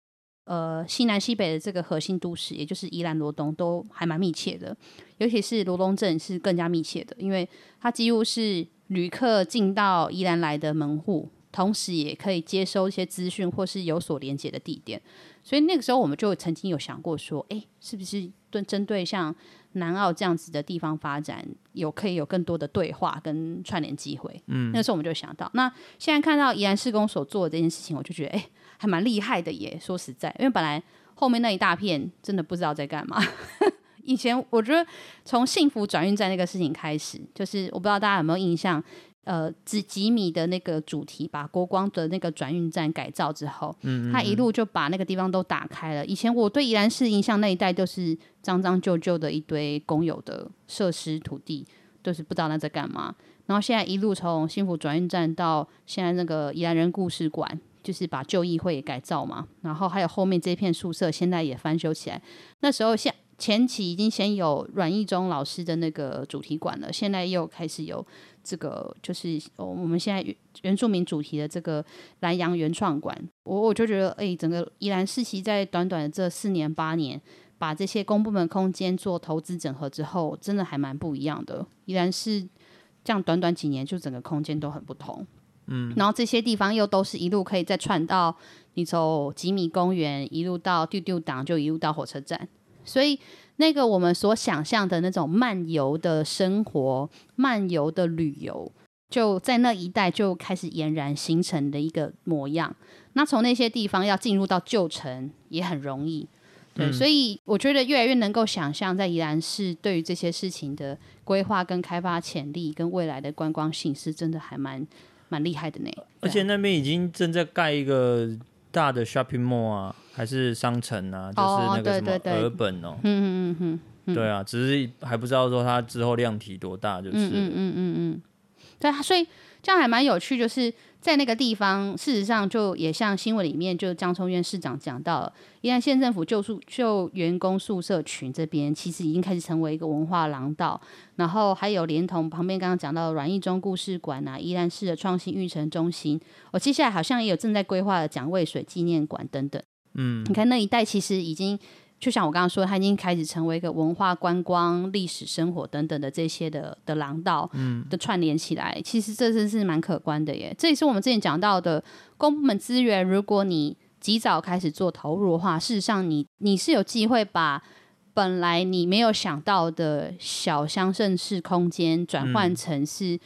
呃西南西北的这个核心都市，也就是宜兰罗东，都还蛮密切的。尤其是罗东镇是更加密切的，因为它几乎是旅客进到宜兰来的门户，同时也可以接收一些资讯或是有所连接的地点。所以那个时候，我们就曾经有想过说，哎，是不是对针对像南澳这样子的地方发展，有可以有更多的对话跟串联机会。嗯，那时候我们就想到，那现在看到宜兰市公所做的这件事情，我就觉得哎，还蛮厉害的耶。说实在，因为本来后面那一大片真的不知道在干嘛。以前我觉得从幸福转运站那个事情开始，就是我不知道大家有没有印象。呃，几几米的那个主题，把国光的那个转运站改造之后，嗯，嗯，嗯，他一路就把那个地方都打开了。以前我对宜兰市印象那一带都是脏脏旧旧的一堆公有的设施土地，就是不知道那在干嘛。然后现在一路从幸福转运站到现在那个宜兰人故事馆，就是把旧议会也改造嘛。然后还有后面这片宿舍，现在也翻修起来。那时候现前期已经先有阮义忠老师的那个主题馆了，现在又开始有。这个就是我们现在原原住民主题的这个南洋原创馆，我我就觉得，哎，整个宜兰市其在短短的这四年八年，把这些公部门空间做投资整合之后，真的还蛮不一样的。宜兰是这样短短几年，就整个空间都很不同，嗯，然后这些地方又都是一路可以再串到你走吉米公园，一路到丢丢档，就一路到火车站，所以。那个我们所想象的那种漫游的生活、漫游的旅游，就在那一带就开始俨然形成的一个模样。那从那些地方要进入到旧城也很容易，对，嗯、所以我觉得越来越能够想象，在宜兰市对于这些事情的规划跟开发潜力跟未来的观光性，是真的还蛮蛮厉害的呢。而且那边已经正在盖一个。大的 shopping mall 啊，还是商城啊，就是那个什么尔本哦，嗯嗯嗯嗯、对啊，只是还不知道说它之后量体多大，就是嗯嗯嗯嗯嗯，对啊，所以这样还蛮有趣，就是。在那个地方，事实上就也像新闻里面，就江聪院市长讲到了，宜兰县政府旧宿旧员工宿舍群这边，其实已经开始成为一个文化廊道。然后还有连同旁边刚刚讲到的阮义忠故事馆啊，宜兰市的创新育成中心，我接下来好像也有正在规划的蒋渭水纪念馆等等。嗯，你看那一带其实已经。就像我刚刚说，它已经开始成为一个文化观光、历史生活等等的这些的的廊道，嗯，的串联起来，其实这真是蛮可观的耶。这也是我们之前讲到的公部门资源，如果你及早开始做投入的话，事实上你你是有机会把本来你没有想到的小乡镇式空间转换成是、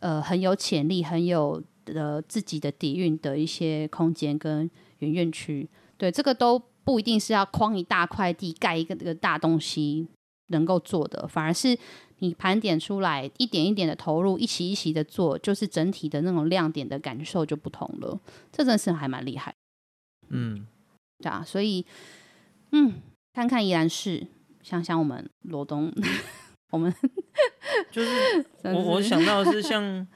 嗯、呃很有潜力、很有呃自己的底蕴的一些空间跟园院区。对，这个都。不一定是要框一大块地盖一个这个大东西能够做的，反而是你盘点出来一点一点的投入，一期一期的做，就是整体的那种亮点的感受就不同了。这真的是还蛮厉害。嗯，对啊，所以嗯，看看依然是，想想我们罗东，*laughs* 我们 *laughs* 就是我我想到的是 *laughs* 像。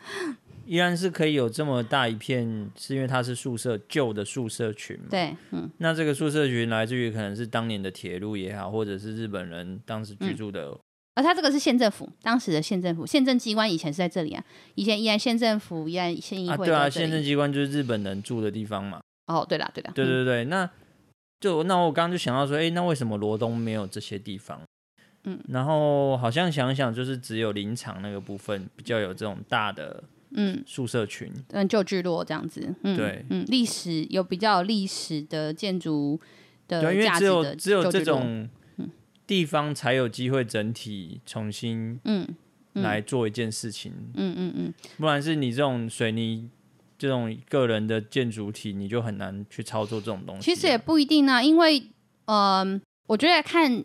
依然是可以有这么大一片，是因为它是宿舍旧的宿舍群嘛？对，嗯。那这个宿舍群来自于可能是当年的铁路也好，或者是日本人当时居住的。嗯、而它这个是县政府当时的县政府，县政机关以前是在这里啊。以前依然县政府、依然县议会、啊。对啊，县政机关就是日本人住的地方嘛。哦，对了，对了。对对对，嗯、那就那我刚刚就想到说，哎、欸，那为什么罗东没有这些地方？嗯。然后好像想想，就是只有林场那个部分比较有这种大的。嗯，宿舍群，嗯，旧聚落这样子，嗯，对，嗯，历史有比较有历史的建筑的对，因为只有只有这种地方才有机会整体重新嗯来做一件事情，嗯嗯嗯，不然是你这种水泥这种个人的建筑体，你就很难去操作这种东西。其实也不一定啊，因为嗯、呃，我觉得看。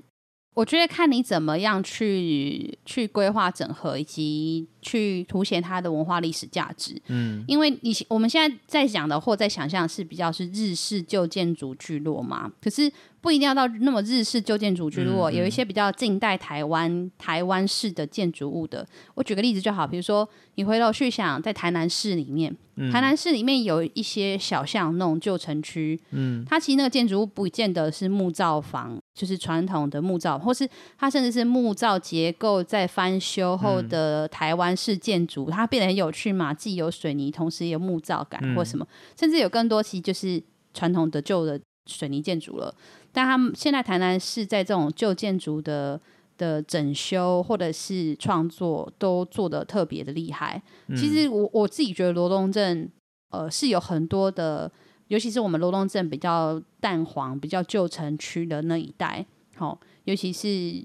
我觉得看你怎么样去去规划整合，以及去凸显它的文化历史价值。嗯，因为你我们现在在讲的或在想象是比较是日式旧建筑聚落嘛，可是不一定要到那么日式旧建筑聚落，嗯嗯，有一些比较近代台湾台湾式的建筑物的。我举个例子就好，比如说你回头去想，在台南市里面。台南市里面有一些小巷那种旧城区，嗯，它其实那个建筑物不见得是木造房，就是传统的木造，或是它甚至是木造结构在翻修后的台湾式建筑，嗯，它变得很有趣嘛，既有水泥，同时也有木造感或什么，嗯，甚至有更多其实就是传统的旧的水泥建筑了。但他们现在台南市在这种旧建筑的。的整修或者是创作都做的特别的厉害。嗯、其实我我自己觉得罗东镇呃是有很多的，尤其是我们罗东镇比较淡黄、比较旧城区的那一带，好、哦，尤其是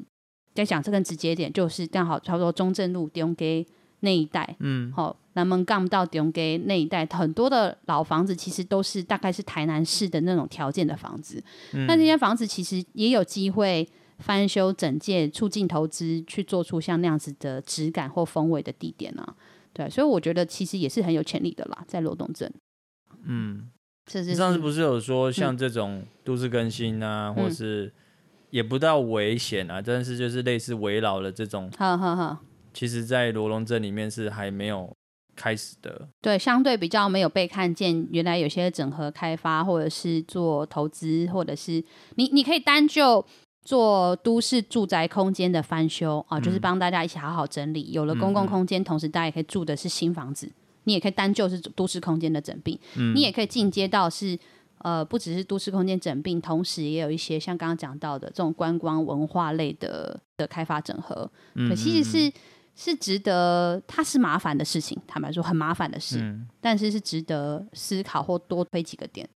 在讲这个直接点，就是刚好差不多中正路中街那一带，嗯，好、哦，南门港到中街那一带，很多的老房子其实都是大概是台南市的那种条件的房子，嗯、那这些房子其实也有机会。翻修整建，促进投资，去做出像那样子的质感或风味的地点啊，对，所以我觉得其实也是很有潜力的啦，在罗东镇。嗯，是是是，上次不是有说像这种都市更新啊，嗯、或是也不到危险啊，但是就是类似围绕了这种，好好好，其实，在罗龙镇里面是还没有开始的，对，相对比较没有被看见。原来有些整合开发，或者是做投资，或者是你你可以单就。做都市住宅空间的翻修啊，就是帮大家一起好好整理。有了公共空间，同时大家也可以住的是新房子。你也可以单就是都市空间的整并，你也可以进阶到是呃，不只是都市空间整并，同时也有一些像刚刚讲到的这种观光文化类的的开发整合。可其实是是值得，它是麻烦的事情，坦白说很麻烦的事，但是是值得思考或多推几个点。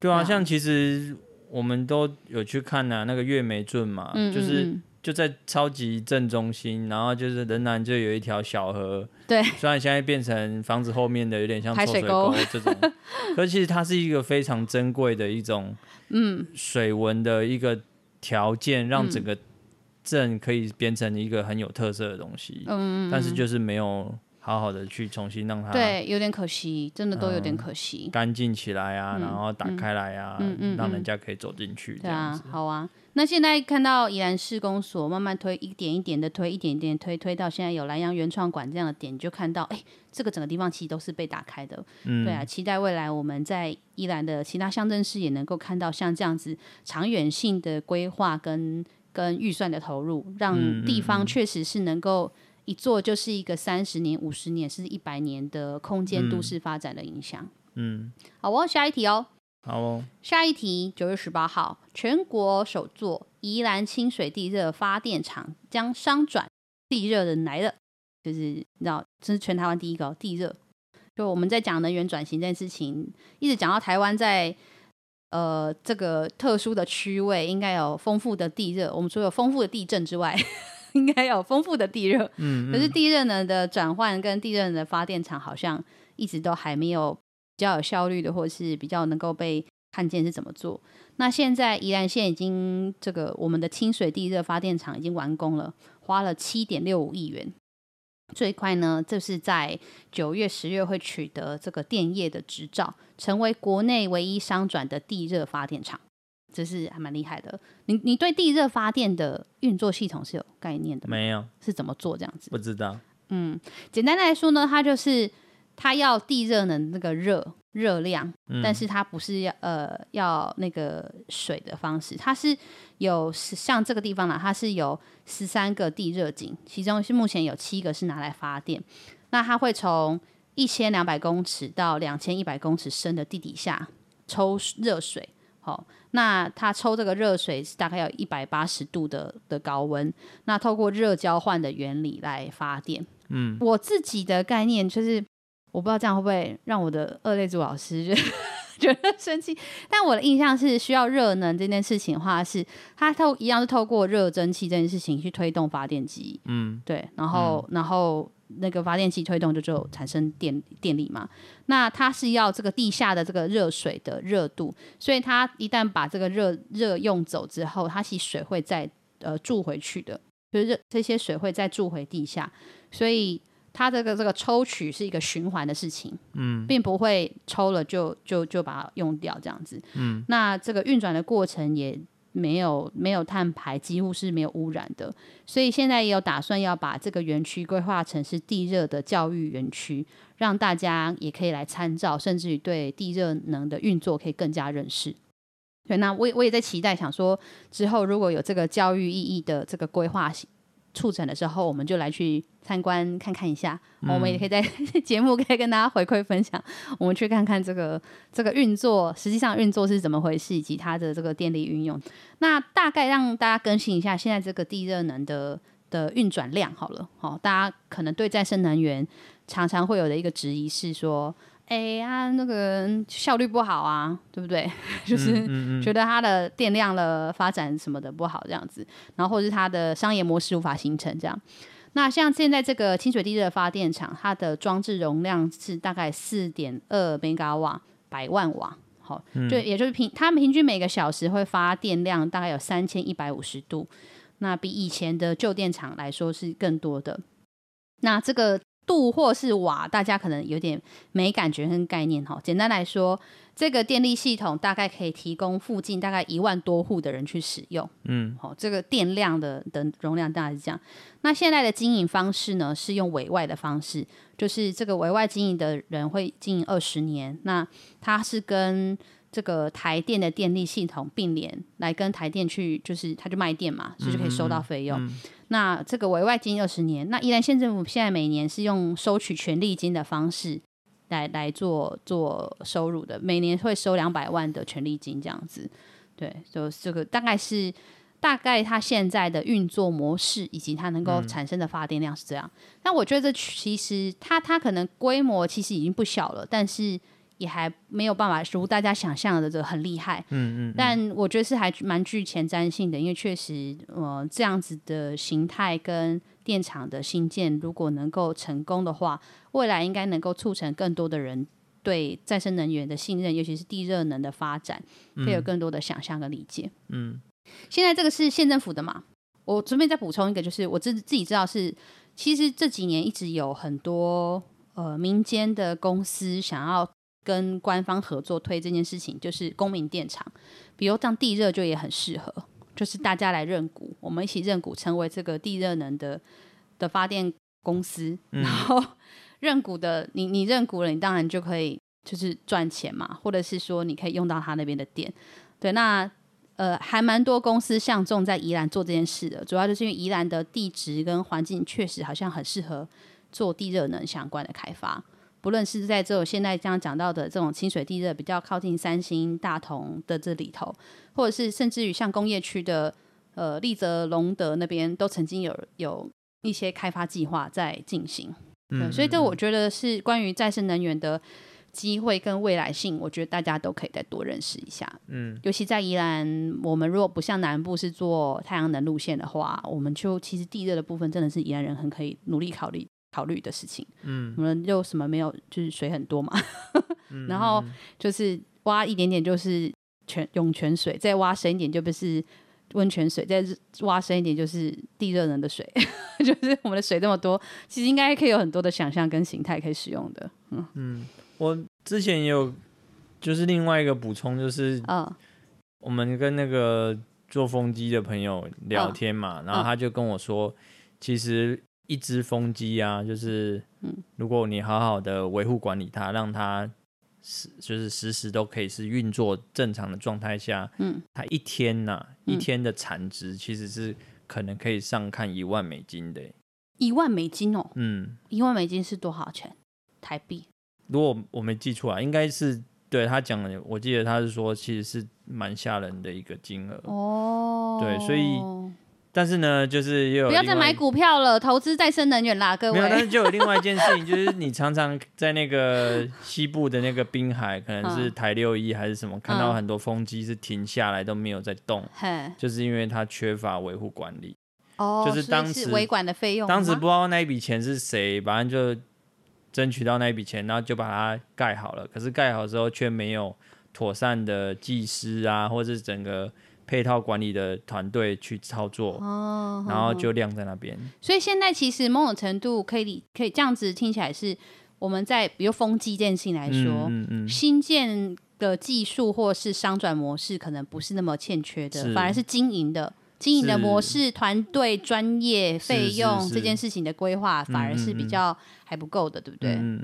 对啊，像其实。我们都有去看呐、啊，那个月眉圳嘛，嗯嗯嗯，就是就在超级正中心，然后就是仍然就有一条小河，对，虽然现在变成房子后面的有点像臭水沟这种，*laughs* 可其实它是一个非常珍贵的一种，嗯，水文的一个条件，让整个镇可以变成一个很有特色的东西，嗯，但是就是没有好好的去重新让它对，有点可惜，真的都有点可惜，干净起来啊，然后打开来啊，让人家可以走进去。对啊，好啊。那现在看到宜兰市公所慢慢推，一点一点的推，一点一点推，推到现在有兰阳原创馆这样的点，你就看到，哎，这个整个地方其实都是被打开的。嗯，对啊，期待未来我们在宜兰的其他乡镇市也能够看到像这样子长远性的规划跟跟预算的投入，让地方确实是能够一做就是一个三十年、五十年甚至一百年的空间都市发展的影响。嗯，好，我下一题哦。好哦，下一题，九月十八号，全国首座宜兰清水地热发电厂将商转，地热人来了，就是你知道，这是全台湾第一个地热。就我们在讲能源转型这件事情，一直讲到台湾在呃这个特殊的区位，应该有丰富的地热。我们除了有丰富的地震之外，*laughs* 应该有丰富的地热。嗯，嗯，可是地热能的转换跟地热能的发电厂，好像一直都还没有。比较有效率的，或是比较能够被看见是怎么做？那现在宜兰县已经这个我们的清水地热发电厂已经完工了，花了七点六五亿元，最快呢，就是在九月、十月会取得这个电业的执照，成为国内唯一商转的地热发电厂，这是还蛮厉害的。你你对地热发电的运作系统是有概念的吗？没有，是怎么做这样子？不知道。嗯，简单来说呢，它就是。它要地热能那个热热量，但是它不是要呃要那个水的方式，它是有像这个地方呢，它是有十三个地热井，其中是目前有七个是拿来发电。那它会从一千两百公尺到两千一百公尺深的地底下抽热水，好，那它抽这个热水是大概有一百八十度的的高温，那透过热交换的原理来发电。嗯，我自己的概念就是。我不知道这样会不会让我的二类组老师觉得 *laughs* 觉得生气，但我的印象是需要热能这件事情的话，是它透一样是透过热蒸汽这件事情去推动发电机，嗯，对，然后、嗯、然后那个发电机推动就就产生电电力嘛。那它是要这个地下的这个热水的热度，所以它一旦把这个热热用走之后，它其实水会再呃注回去的，就是热这些水会再注回地下，所以。它这个这个抽取是一个循环的事情，嗯，并不会抽了就就就把它用掉这样子，嗯，那这个运转的过程也没有没有碳排，几乎是没有污染的，所以现在也有打算要把这个园区规划成是地热的教育园区，让大家也可以来参照，甚至于对地热能的运作可以更加认识。对，那我也我也在期待，想说之后如果有这个教育意义的这个规划。促成的时候，我们就来去参观看看一下。嗯、我们也可以在 *laughs* 节目可以跟大家回馈分享。我们去看看这个这个运作，实际上运作是怎么回事，以及它的这个电力运用。那大概让大家更新一下现在这个地热能的的运转量好了。好，大家可能对再生能源常常会有的一个质疑是说。哎呀，那个效率不好啊，对不对？*laughs* 就是觉得它的电量的发展什么的不好这样子，然后或者是它的商业模式无法形成这样。那像现在这个清水地热发电厂，它的装置容量是大概四点二兆瓦百万瓦，好，就也就是平，它平均每个小时会发电量大概有三千一百五十度，那比以前的旧电厂来说是更多的。那这个。度或是瓦，大家可能有点没感觉跟概念哈。简单来说，这个电力系统大概可以提供附近大概一万多户的人去使用。嗯，好，这个电量的的容量大概是这样。那现在的经营方式呢，是用委外的方式，就是这个委外经营的人会经营二十年。那他是跟这个台电的电力系统并联，来跟台电去，就是他就卖电嘛，所以就可以收到费用。嗯嗯那这个委外经营二十年，那宜兰县政府现在每年是用收取权利金的方式来来做做收入的，每年会收两百万的权利金这样子。对，就这个大概是大概它现在的运作模式以及它能够产生的发电量是这样。那、嗯、我觉得这其实它它可能规模其实已经不小了，但是。也还没有办法如大家想象的这个很厉害，嗯，嗯嗯，但我觉得是还蛮具前瞻性的，因为确实，呃，这样子的形态跟电厂的新建，如果能够成功的话，未来应该能够促成更多的人对再生能源的信任，尤其是地热能的发展，会有更多的想象跟理解。嗯，现在这个是县政府的嘛？我顺便再补充一个，就是我自自己知道是，其实这几年一直有很多呃民间的公司想要跟官方合作推这件事情，就是公民电厂，比如像地热就也很适合，就是大家来认股，我们一起认股成为这个地热能的的发电公司，嗯、然后认股的你你认股了，你当然就可以就是赚钱嘛，或者是说你可以用到他那边的电，对，那。呃，还蛮多公司相中在宜兰做这件事的，主要就是因为宜兰的地质跟环境确实好像很适合做地热能相关的开发。不论是在这种现在这样讲到的这种清水地热，比较靠近三星、大同的这里头，或者是甚至于像工业区的呃立泽、隆德那边，都曾经有有一些开发计划在进行。对，嗯，所以这我觉得是关于再生能源的。机会跟未来性，我觉得大家都可以再多认识一下。嗯，尤其在宜兰，我们如果不像南部是做太阳能路线的话，我们就其实地热的部分真的是宜兰人很可以努力考虑考虑的事情。嗯，我们又什么没有，就是水很多嘛，嗯、*laughs* *laughs* 然后就是挖一点点就是泉涌泉水，再挖深一点就不是温泉水，再挖深一点就是地热能的水，*laughs* 就是我们的水这么多，其实应该可以有很多的想象跟形态可以使用的。嗯嗯。我之前也有，就是另外一个补充，就是我们跟那个做风机的朋友聊天嘛，然后他就跟我说，其实一只风机啊，就是如果你好好的维护管理它，让它时就是时时都可以是运作正常的状态下，嗯，它一天呐，一天的产值其实是可能可以上看一万美金的，一万美金哦，嗯，一万美金是多少钱？台币？如果我没记错啊，应该是对他讲的。我记得他是说，其实是蛮吓人的一个金额哦。对，所以但是呢，就是又有不要再买股票了，投资再生能源啦，各位。没有，但是就有另外一件事情，*laughs* 就是你常常在那个西部的那个滨海，可能是台六一还是什么，看到很多风机是停下来都没有在动，嗯、就是因为它缺乏维护管理。哦，就是当时维管的费用，当时不知道那一笔钱是谁，反正就。争取到那一笔钱，然后就把它盖好了。可是盖好之后，却没有妥善的技师啊，或者是整个配套管理的团队去操作，哦、然后就晾在那边。所以现在其实某种程度可以可以这样子听起来是，我们在比如风机这件事情来说，嗯嗯嗯、新建的技术或是商转模式可能不是那么欠缺的，反而是经营的。经营的模式、团队、专业、费用这件事情的规划，反而是比较还不够的，对不对？嗯。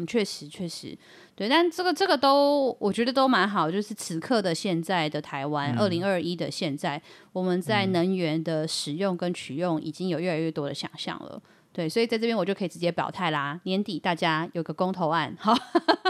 嗯，确实确实，对。但这个这个都，我觉得都蛮好。就是此刻的现在的台湾，二零二一的现在，我们在能源的使用跟取用已经有越来越多的想象了。对，所以在这边我就可以直接表态啦。年底大家有个公投案，好，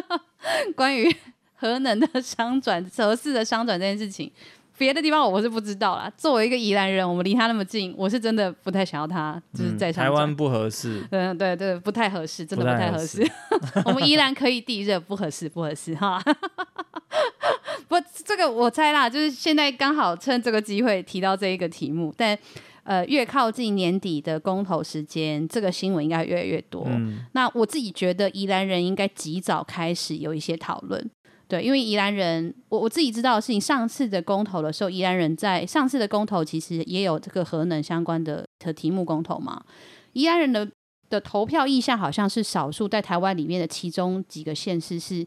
*laughs* 关于核能的商转、核四的商转这件事情。别的地方我是不知道啦。作为一个宜兰人，我们离他那么近，我是真的不太想要他就是在、嗯、台湾不合适，嗯对对，不太合适，真的不太合适。*laughs* 我们宜兰可以地热，不合适，不合适哈。*laughs* 不，这个我猜啦，就是现在刚好趁这个机会提到这一个题目，但呃，越靠近年底的公投时间，这个新闻应该越来越多。嗯、那我自己觉得宜兰人应该及早开始有一些讨论。对，因为宜兰人，我我自己知道的事情，上次的公投的时候，宜兰人在上次的公投其实也有这个核能相关的的题目公投嘛。宜兰人的的投票意向好像是少数，在台湾里面的其中几个县市是，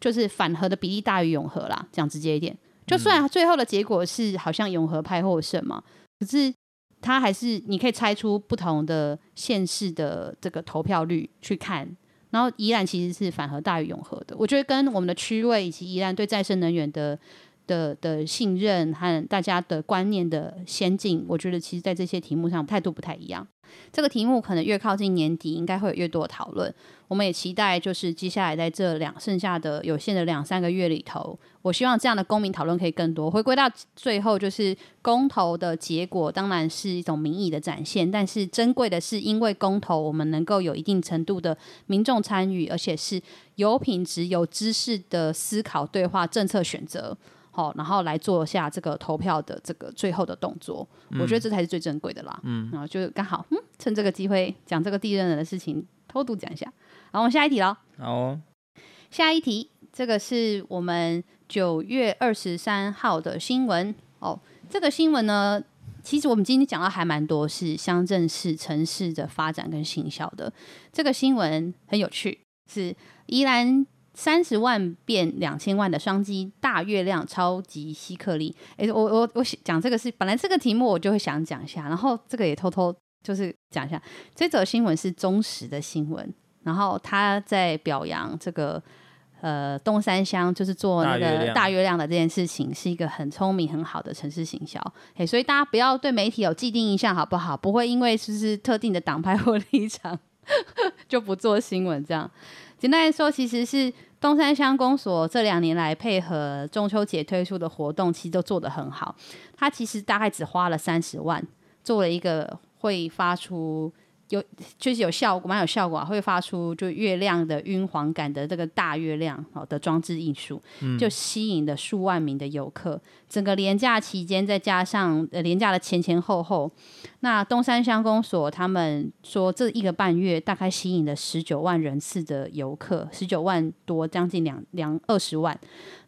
就是反核的比例大于永和啦。讲直接一点，就算最后的结果是好像永和派获胜嘛，可是他还是你可以猜出不同的县市的这个投票率去看。然后宜兰其实是反核大于永和的，我觉得跟我们的区位以及宜兰对再生能源的的的信任和大家的观念的先进，我觉得其实在这些题目上态度不太一样。这个题目可能越靠近年底，应该会有越多的讨论。我们也期待，就是接下来在这两剩下的有限的两三个月里头，我希望这样的公民讨论可以更多。回归到最后，就是公投的结果当然是一种民意的展现，但是珍贵的是，因为公投我们能够有一定程度的民众参与，而且是有品质、有知识的思考、对话、政策选择。好，然后来做下这个投票的这个最后的动作，嗯、我觉得这才是最珍贵的啦。嗯，然后就刚好，嗯，趁这个机会讲这个地热能的事情，偷渡讲一下。好，我们下一题喽。好、哦，下一题，这个是我们九月二十三号的新闻哦。这个新闻呢，其实我们今天讲到还蛮多是乡镇市、城市的发展跟行销的。这个新闻很有趣，是宜兰三十万变两千万的双击，大月亮超级希克力。诶，我我我讲这个是本来这个题目我就会想讲一下，然后这个也偷偷就是讲一下。这则新闻是忠实的新闻，然后他在表扬这个。呃，东山乡就是做那个大月亮的这件事情，是一个很聪明、很好的城市行销。嘿，所以大家不要对媒体有既定印象，好不好？不会因为就是特定的党派或立场 *laughs* 就不做新闻。这样，简单来说，其实是东山乡公所这两年来配合中秋节推出的活动，其实都做得很好。他其实大概只花了三十万，做了一个会发出。有就是有效果，蛮有效果啊，会发出就月亮的晕黄感的这个大月亮好的装置艺术，就吸引了数万名的游客。整个廉价期间，再加上呃廉价的前前后后，那东山乡公所他们说，这一个半月大概吸引了十九万人次的游客，十九万多，将近两两二十万。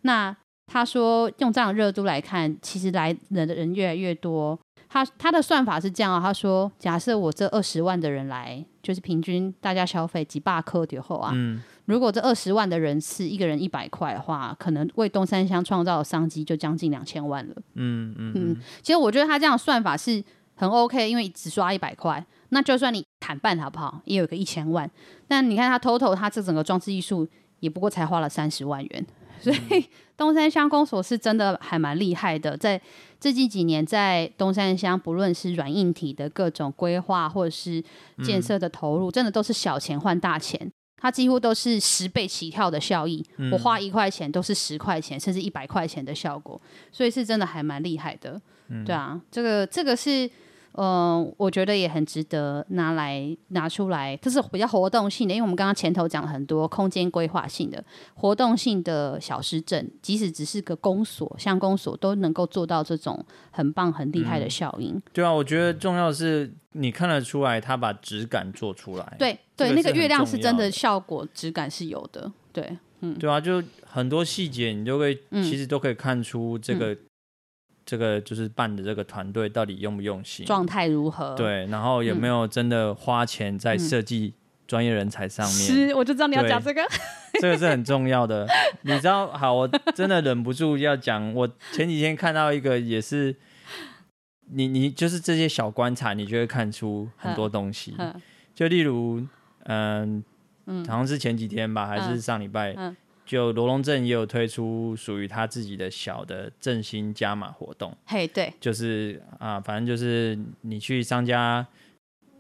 那他说用这样的热度来看，其实来人的人越来越多。他他的算法是这样啊，他说，假设我这二十万的人来，就是平均大家消费几百克之后啊，嗯、如果这二十万的人次一个人一百块的话，可能为东山乡创造的商机就将近两千万了。嗯嗯嗯，其实我觉得他这样的算法是很 OK，因为只刷一百块，那就算你砍半好不好，也有个一千万。但你看他 total，他这整个装置艺术也不过才花了三十万元。所以东山乡公所是真的还蛮厉害的，在最近几年，在东山乡不论是软硬体的各种规划或者是建设的投入，嗯、真的都是小钱换大钱，它几乎都是十倍起跳的效益。嗯、我花一块钱都是十块钱，甚至一百块钱的效果，所以是真的还蛮厉害的。嗯、对啊，这个这个是。嗯，我觉得也很值得拿来拿出来，这是比较活动性的，因为我们刚刚前头讲了很多空间规划性的活动性的小市镇，即使只是个公所，像公所都能够做到这种很棒、很厉害的效应。嗯。对啊，我觉得重要的是你看得出来，他把质感做出来。对对，那个月亮是真的效果，质感是有的。对，嗯，对啊，就很多细节你都会，其实都可以看出这个。嗯这个就是办的这个团队到底用不用心，状态如何？对，然后有没有真的花钱在设计专业人才上面？是，我就知道你要讲这个，*laughs* 这个是很重要的。你知道，好，我真的忍不住要讲。我前几天看到一个，也是你你就是这些小观察，你就会看出很多东西。就例如，嗯嗯，好像是前几天吧，还是上礼拜？就罗龙镇也有推出属于他自己的小的振兴加码活动，嘿，对，就是啊，反正就是你去商家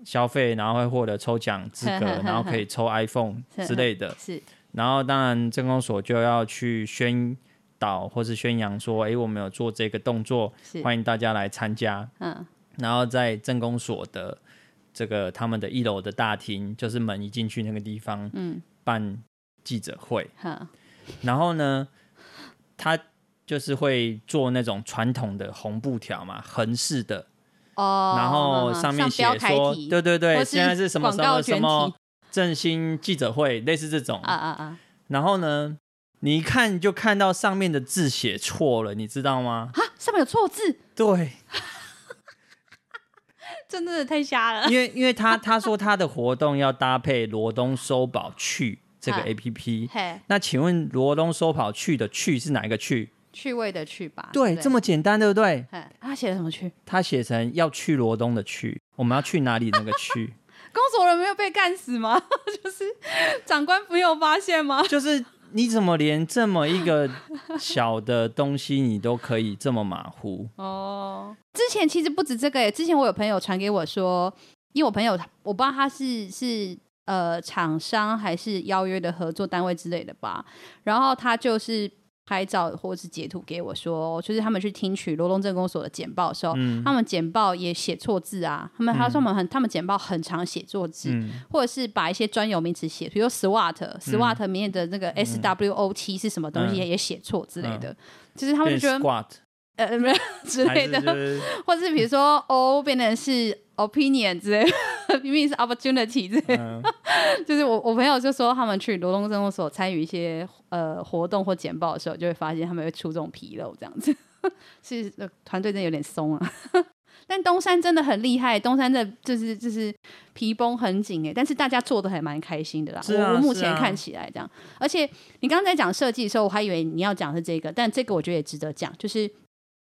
消费，然后会获得抽奖资格，*laughs* 然后可以抽 iPhone *laughs* 之类的，是。然后当然镇公所就要去宣导或是宣扬说，哎，我们有做这个动作，欢迎大家来参加。嗯。然后在镇公所的这个他们的一楼的大厅，就是门一进去那个地方，嗯，办记者会。然后呢，他就是会做那种传统的红布条嘛，横式的哦，然后上面写说，对对对，现在是什么什么什么振兴记者会，类似这种啊啊啊。然后呢，你一看就看到上面的字写错了，你知道吗？啊，上面有错字？对，*laughs* 真的太瞎了。因为因为他他说他的活动要搭配罗东收宝趣。这个 A P P，那请问罗东收跑去的去是哪一个去？趣味的去吧。对，这么简单，对不对？他写的什么去？他写成要去罗东的去，我们要去哪里？那个去？*laughs* 工作人没有被干死吗？*laughs* 就是长官没有发现吗？*laughs* 就是你怎么连这么一个小的东西你都可以这么马虎？哦，之前其实不止这个，之前我有朋友传给我说，因为我朋友我不知道他是是。呃，厂商还是邀约的合作单位之类的吧。然后他就是拍照或者是截图给我说，就是他们去听取罗东镇公所的简报的时候，嗯、他们简报也写错字啊。他们他说他们很，他们简报很常写错字，嗯、或者是把一些专有名词写，比如 SWOT，SWOT、嗯、里面的那个 SWOT 是什么东西也写错之类的。嗯、就是他们就觉得呃没有之类的，是或者是比如说 O 变成是。Opinion 之类，*laughs* 明明是 opportunity 之类，嗯、*laughs* 就是我我朋友就说他们去罗东镇公所参与一些呃活动或简报的时候，就会发现他们会出这种纰漏，这样子，*laughs* 是团队真的有点松啊。但东山真的很厉害，东山的就是就是皮绷很紧哎，但是大家做的还蛮开心的啦。啊、我目前看起来这样，啊、而且你刚刚在讲设计的时候，我还以为你要讲是这个，但这个我觉得也值得讲，就是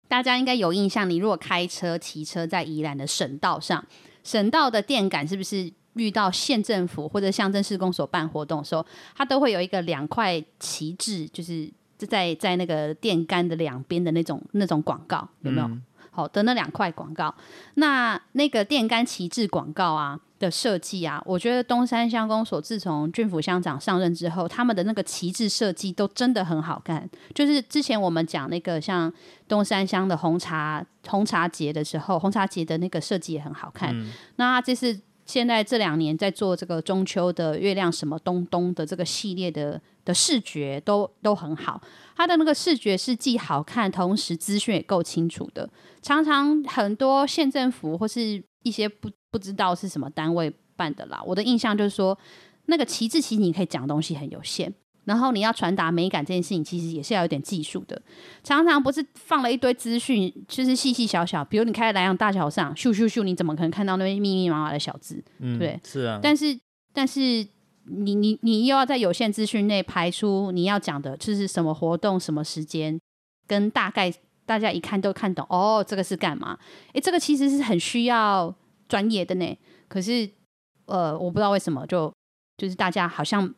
大家应该有印象，你如果开车骑车在宜兰的省道上，省道的电杆是不是遇到县政府或者乡镇市公所办活动的时候，它都会有一个两块旗帜，就是在在那个电杆的两边的那种那种广告，有没有？嗯好的，那两块广告，那那个电杆旗帜广告啊的设计啊，我觉得东山乡公所自从郡府乡长上任之后，他们的那个旗帜设计都真的很好看。就是之前我们讲那个像东山乡的红茶红茶节的时候，红茶节的那个设计也很好看。嗯、那这是现在这两年在做这个中秋的月亮什么东东的这个系列的的视觉都都很好。它的那个视觉是既好看，同时资讯也够清楚的。常常很多县政府或是一些不不知道是什么单位办的啦。我的印象就是说，那个旗帜其实你可以讲东西很有限，然后你要传达美感这件事情，其实也是要有点技术的。常常不是放了一堆资讯，就是细细小小，比如你开在兰阳大桥上，咻咻咻，你怎么可能看到那些密密麻麻的小字？嗯，对，是啊。但是但是。你你你又要在有限资讯内排出你要讲的，就是什么活动、什么时间，跟大概大家一看都看懂哦，这个是干嘛？诶，这个其实是很需要专业的呢。可是呃，我不知道为什么就就是大家好像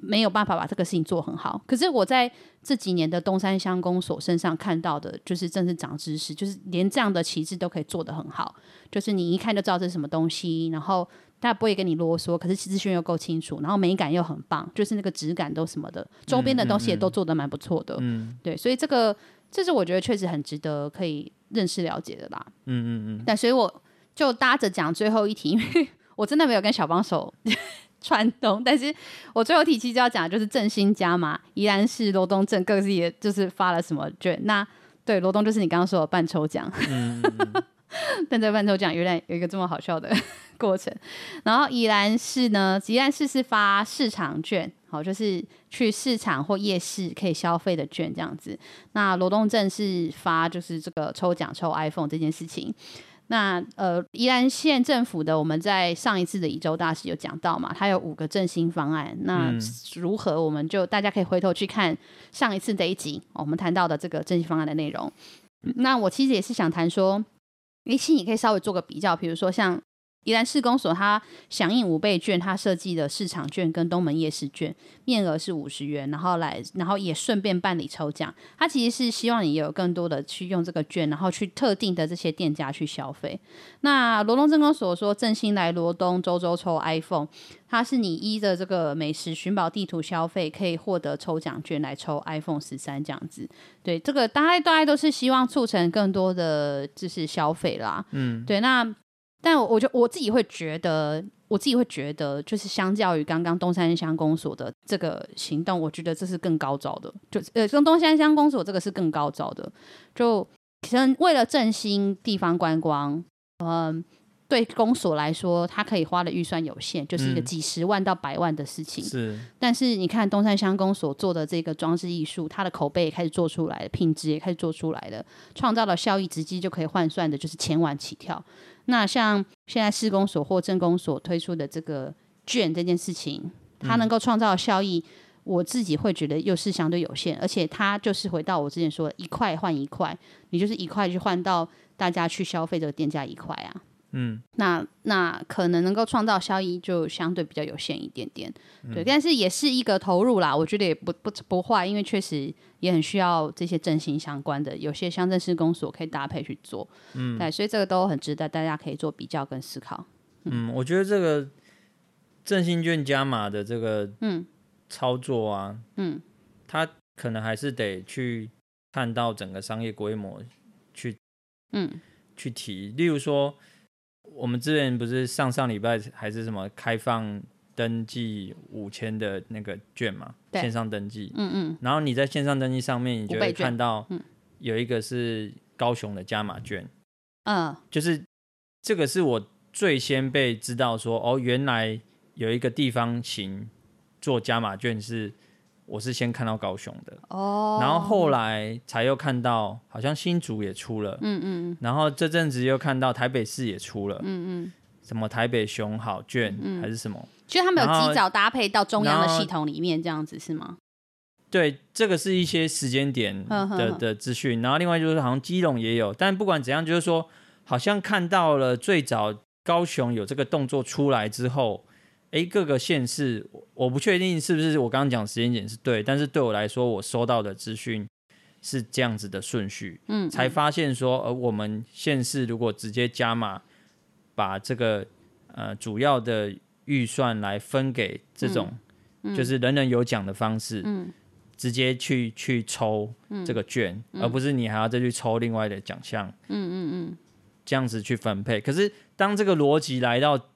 没有办法把这个事情做很好。可是我在这几年的东山乡公所身上看到的，就是正是长知识，就是连这样的旗帜都可以做得很好，就是你一看就知道这是什么东西，然后。他不会跟你啰嗦，可是资讯又够清楚，然后美感又很棒，就是那个质感都什么的，周边的东西也都做得蛮不错的。嗯，嗯，对，所以这个这是我觉得确实很值得可以认识了解的啦。嗯嗯嗯。但所以我就搭着讲最后一题，因为 *laughs* 我真的没有跟小帮手 *laughs* 串通，但是我最后一题其实要讲的就是振兴家嘛，宜兰市罗东镇各自也就是发了什么券。那对罗东就是你刚刚说的半抽奖。嗯嗯嗯 *laughs* 但这个办抽奖原来有一个这么好笑的过程，然后宜兰市呢，宜兰市是发市场券，好，就是去市场或夜市可以消费的券这样子。那罗东镇是发就是这个抽奖抽 iPhone 这件事情。那呃，宜兰县政府的我们在上一次的宜州大使有讲到嘛，它有五个振兴方案。那如何我们就大家可以回头去看上一次这一集我们谈到的这个振兴方案的内容。那我其实也是想谈说。其实你可以稍微做个比较，比如说像宜兰市公所，它响应五倍券，它设计的市场券跟东门夜市券，面额是五十元，然后来，然后也顺便办理抽奖。它其实是希望你有更多的去用这个券，然后去特定的这些店家去消费。那罗东镇公所说，振兴来罗东周周抽 iPhone，它是你依着这个美食寻宝地图消费，可以获得抽奖券来抽 iPhone 十三这样子。对，这个大概大概都是希望促成更多的就是消费啦。嗯，对，那。但我就我自己会觉得，我自己会觉得，就是相较于刚刚东山乡公所的这个行动，我觉得这是更高招的。就呃，跟东山乡公所这个是更高招的。就可能为了振兴地方观光，嗯、呃。对公所来说，它可以花的预算有限，就是一个几十万到百万的事情。嗯、是，但是你看东山乡公所做的这个装置艺术，它的口碑也开始做出来了，品质也开始做出来了，创造的效益直接就可以换算的，就是千万起跳。那像现在市公所或政公所推出的这个券这件事情，它能够创造的效益，嗯、我自己会觉得又是相对有限，而且它就是回到我之前说的一块换一块，你就是一块去换到大家去消费这个店家一块啊。嗯，那那可能能够创造效益就相对比较有限一点点，对，嗯、但是也是一个投入啦，我觉得也不不不坏，因为确实也很需要这些振兴相关的，有些乡镇市公所可以搭配去做，嗯，对，所以这个都很值得大家可以做比较跟思考。嗯，嗯我觉得这个振兴券加码的这个嗯。操作啊，嗯，它可能还是得去看到整个商业规模去嗯。去提，例如说。我们之前不是上上礼拜还是什么开放登记五千的那个券嘛？对线上登记，嗯嗯。然后你在线上登记上面，你就会看到，有一个是高雄的加码券，嗯，就是这个是我最先被知道说，哦，原来有一个地方行做加码券是我是先看到高雄的，哦，然后后来才又看到好像新竹也出了，嗯嗯，然后这阵子又看到台北市也出了，嗯嗯，什么台北熊好券、嗯还是什么？就他们有及早搭配到中央的系统里面，这样子是吗？对，这个是一些时间点的的资讯，然后另外就是好像基隆也有，但不管怎样，就是说好像看到了最早高雄有这个动作出来之后，哎，各个县市，我不确定是不是我刚刚讲时间点是对，但是对我来说，我收到的资讯是这样子的顺序，嗯，才发现说，呃，我们县市如果直接加码，把这个呃主要的预算来分给这种，嗯、就是人人有奖的方式，嗯。直接去去抽这个券，而不是你还要再去抽另外的奖项。嗯嗯嗯，这样子去分配。可是当这个逻辑来到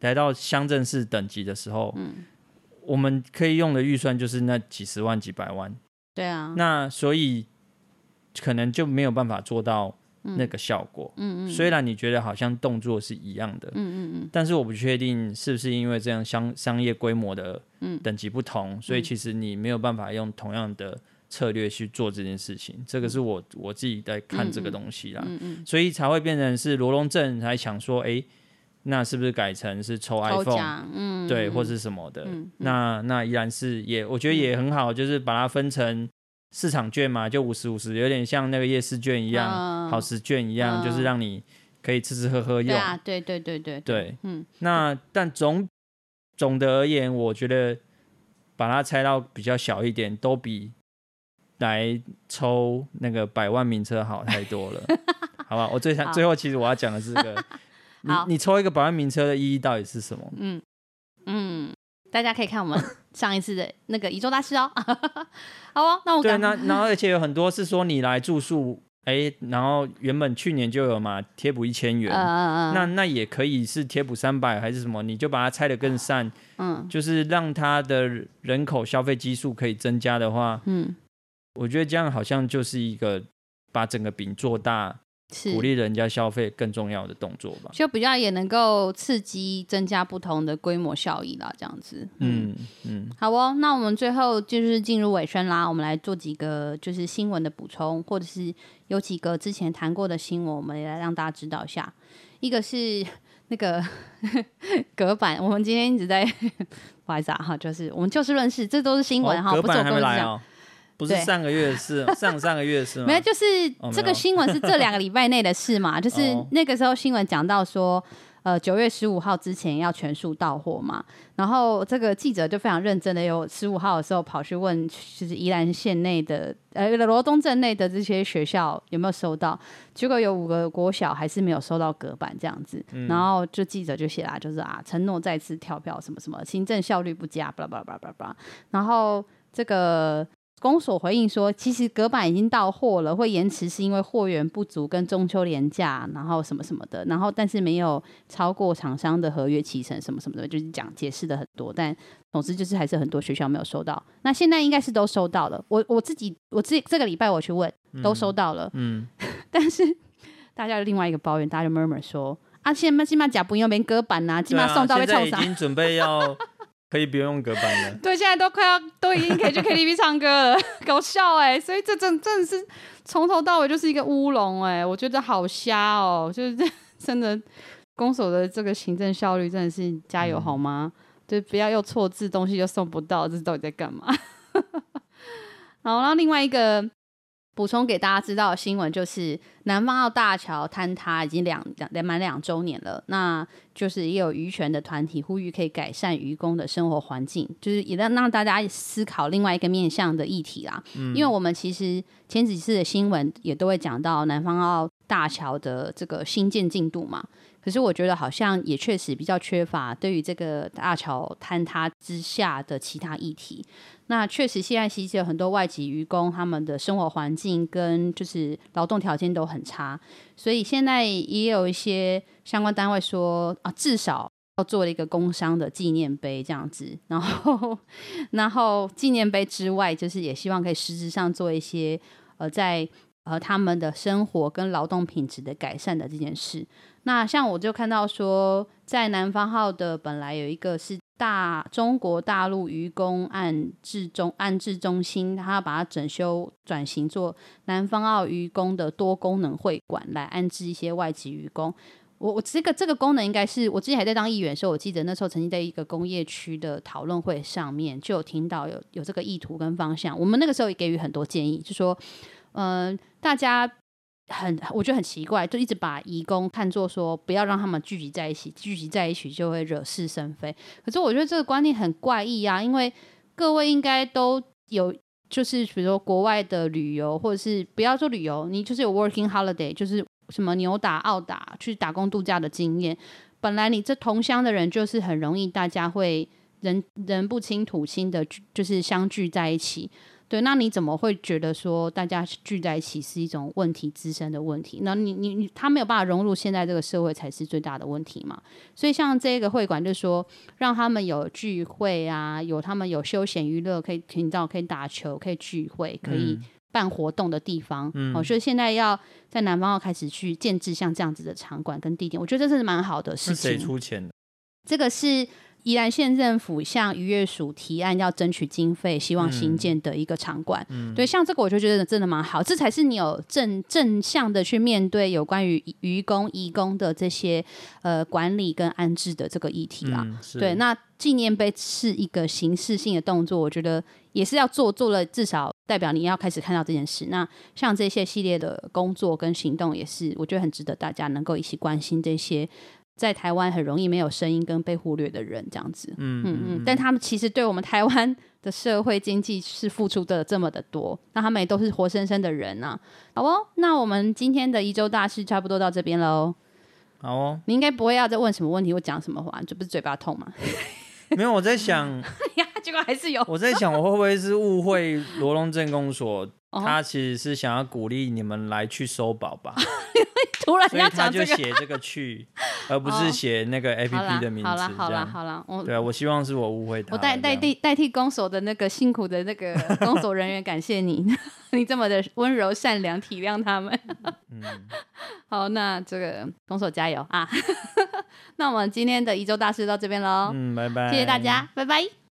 来到乡镇市等级的时候，嗯，我们可以用的预算就是那几十万、几百万。对啊。那所以可能就没有办法做到。那个效果，嗯嗯，虽然你觉得好像动作是一样的，嗯嗯嗯，但是我不确定是不是因为这样商商业规模的等级不同，嗯，所以其实你没有办法用同样的策略去做这件事情。这个是我我自己在看这个东西啦，嗯嗯，所以才会变成是罗龙镇才想说，哎，那是不是改成是抽 iPhone，嗯，对，或是什么的？那那依然是也，我觉得也很好，就是把它分成。市场券嘛，就五十五十，有点像那个夜市券一样，嗯、好食券一样，嗯、就是让你可以吃吃喝喝用。对啊，对对对对对，嗯。那但总总的而言，我觉得把它拆到比较小一点，都比来抽那个百万名车好太多了，*laughs* 好吧？我最想最后，其实我要讲的是这个，你好你抽一个百万名车的意义到底是什么？嗯嗯。大家可以看我们上一次的那个宇宙大师哦，*laughs* 好哦，那我对那然后而且有很多是说你来住宿，哎，然后原本去年就有嘛贴补一千元，嗯、那那也可以是贴补三百还是什么，你就把它拆得更散，嗯，就是让它的人口消费基数可以增加的话，嗯，我觉得这样好像就是一个把整个饼做大。是鼓励人家消费更重要的动作吧，就比较也能够刺激增加不同的规模效益啦，这样子。嗯嗯，嗯好哦，那我们最后就是进入尾声啦，我们来做几个就是新闻的补充，或者是有几个之前谈过的新闻，我们也来让大家知道一下。一个是那个 *laughs* 隔板，我们今天一直在不好意思啊哈，就是我们就事论事，这都是新闻哈，隔板还没来哦。不是上个月的事，*laughs* 上上个月的事吗？没有，就是这个新闻是这两个礼拜内的事嘛。就是那个时候新闻讲到说，呃，九月十五号之前要全数到货嘛。然后这个记者就非常认真的，有十五号的时候跑去问，就是宜兰县内的呃罗东镇内的这些学校有没有收到。结果有五个国小还是没有收到隔板这样子。嗯、然后就记者就写啦，就是啊，承诺再次跳票什么什么，行政效率不佳，巴拉巴拉巴拉巴拉巴拉。然后这个。公所回应说，其实隔板已经到货了，会延迟是因为货源不足跟中秋连假，然后什么什么的，然后但是没有超过厂商的合约期程什么什么的，就是讲解释的很多，但总之就是还是很多学校没有收到。那现在应该是都收到了，我我自己我自己这个礼拜我去问，都收到了，嗯，嗯 *laughs* 但是大家有另外一个抱怨，大家就 murmur 说啊，现在起码假不用别隔板呐，起码送到被臭死，已经准备要。*laughs* 可以不用隔板了。*laughs* 对，现在都快要都已经可以去 KTV 唱歌了，*laughs* 搞笑哎、欸！所以这真真的是从头到尾就是一个乌龙哎，我觉得好瞎哦，就是 *laughs* 真的公所的这个行政效率真的是加油好吗？嗯、就不要又错字，东西又送不到，这是到底在干嘛？好，然后另外一个。补充给大家知道的新闻就是，南方澳大桥坍塌已经两两满两周年了。那就是也有渔权的团体呼吁可以改善渔工的生活环境，就是也让让大家思考另外一个面向的议题啦。嗯，因为我们其实前几次的新闻也都会讲到南方澳大桥的这个新建进度嘛。可是我觉得好像也确实比较缺乏对于这个大桥坍塌之下的其他议题。那确实现在其实有很多外籍渔工，他们的生活环境跟就是劳动条件都很差，所以现在也有一些相关单位说啊，至少要做了一个工伤的纪念碑这样子。然后，然后纪念碑之外，就是也希望可以实质上做一些呃在。呃，他们的生活跟劳动品质的改善的这件事，那像我就看到说，在南方号的本来有一个是大中国大陆渔工安置中安置中心，他把它整修转型做南方澳渔工的多功能会馆，来安置一些外籍渔工。我我这个这个功能应该是我之前还在当议员的时候，我记得那时候曾经在一个工业区的讨论会上面就有听到有有这个意图跟方向。我们那个时候也给予很多建议，就说，嗯、大家很我觉得很奇怪，就一直把移工看作说不要让他们聚集在一起，聚集在一起就会惹是生非。可是我觉得这个观念很怪异啊，因为各位应该都有，就是比如说国外的旅游，或者是不要说旅游，你就是有 working holiday，就是。什么纽打、澳打去打工度假的经验，本来你这同乡的人就是很容易，大家会人人不亲土亲的，就是相聚在一起。对，那你怎么会觉得说大家聚在一起是一种问题滋生的问题？那你你你他没有办法融入现在这个社会才是最大的问题嘛？所以像这个会馆就是说，让他们有聚会啊，有他们有休闲娱乐，可以听到可以打球，可以聚会，可以。办活动的地方，嗯，我觉得现在要在南方要开始去建制像这样子的场馆跟地点，我觉得这是蛮好的事情。是谁出钱的？这个是。宜兰县政府向渔业署提案要争取经费，希望新建的一个场馆。嗯，对，像这个我就觉得真的蛮好，这才是你有正正向的去面对有关于渔工、移工的这些呃管理跟安置的这个议题啦。嗯，对，那纪念碑是一个形式性的动作，我觉得也是要做，做了至少代表你要开始看到这件事。那像这些系列的工作跟行动，也是我觉得很值得大家能够一起关心这些。在台湾很容易没有声音跟被忽略的人，这样子，嗯嗯嗯，但他们其实对我们台湾的社会经济是付出的这么的多，那他们也都是活生生的人啊。好哦，那我们今天的一周大事差不多到这边喽。好哦，你应该不会要再问什么问题，或讲什么话，这不是嘴巴痛吗？*laughs* 没有，我在想呀，结果还是有。我在想，我会不会是误会罗龙镇公所？他其实是想要鼓励你们来去收宝吧。*laughs* 突然要讲这个，所以他就写这个去，而不是写那个 APP 的名字。好了好了好了，我对啊，我希望是我误会他。我代代替代替公所的那个辛苦的那个公所人员，感谢你，*laughs* 你这么的温柔善良，体谅他们。嗯，*laughs* 好，那这个公所加油啊！那我们今天的一周大事到这边喽。嗯，拜拜，谢谢大家，拜拜。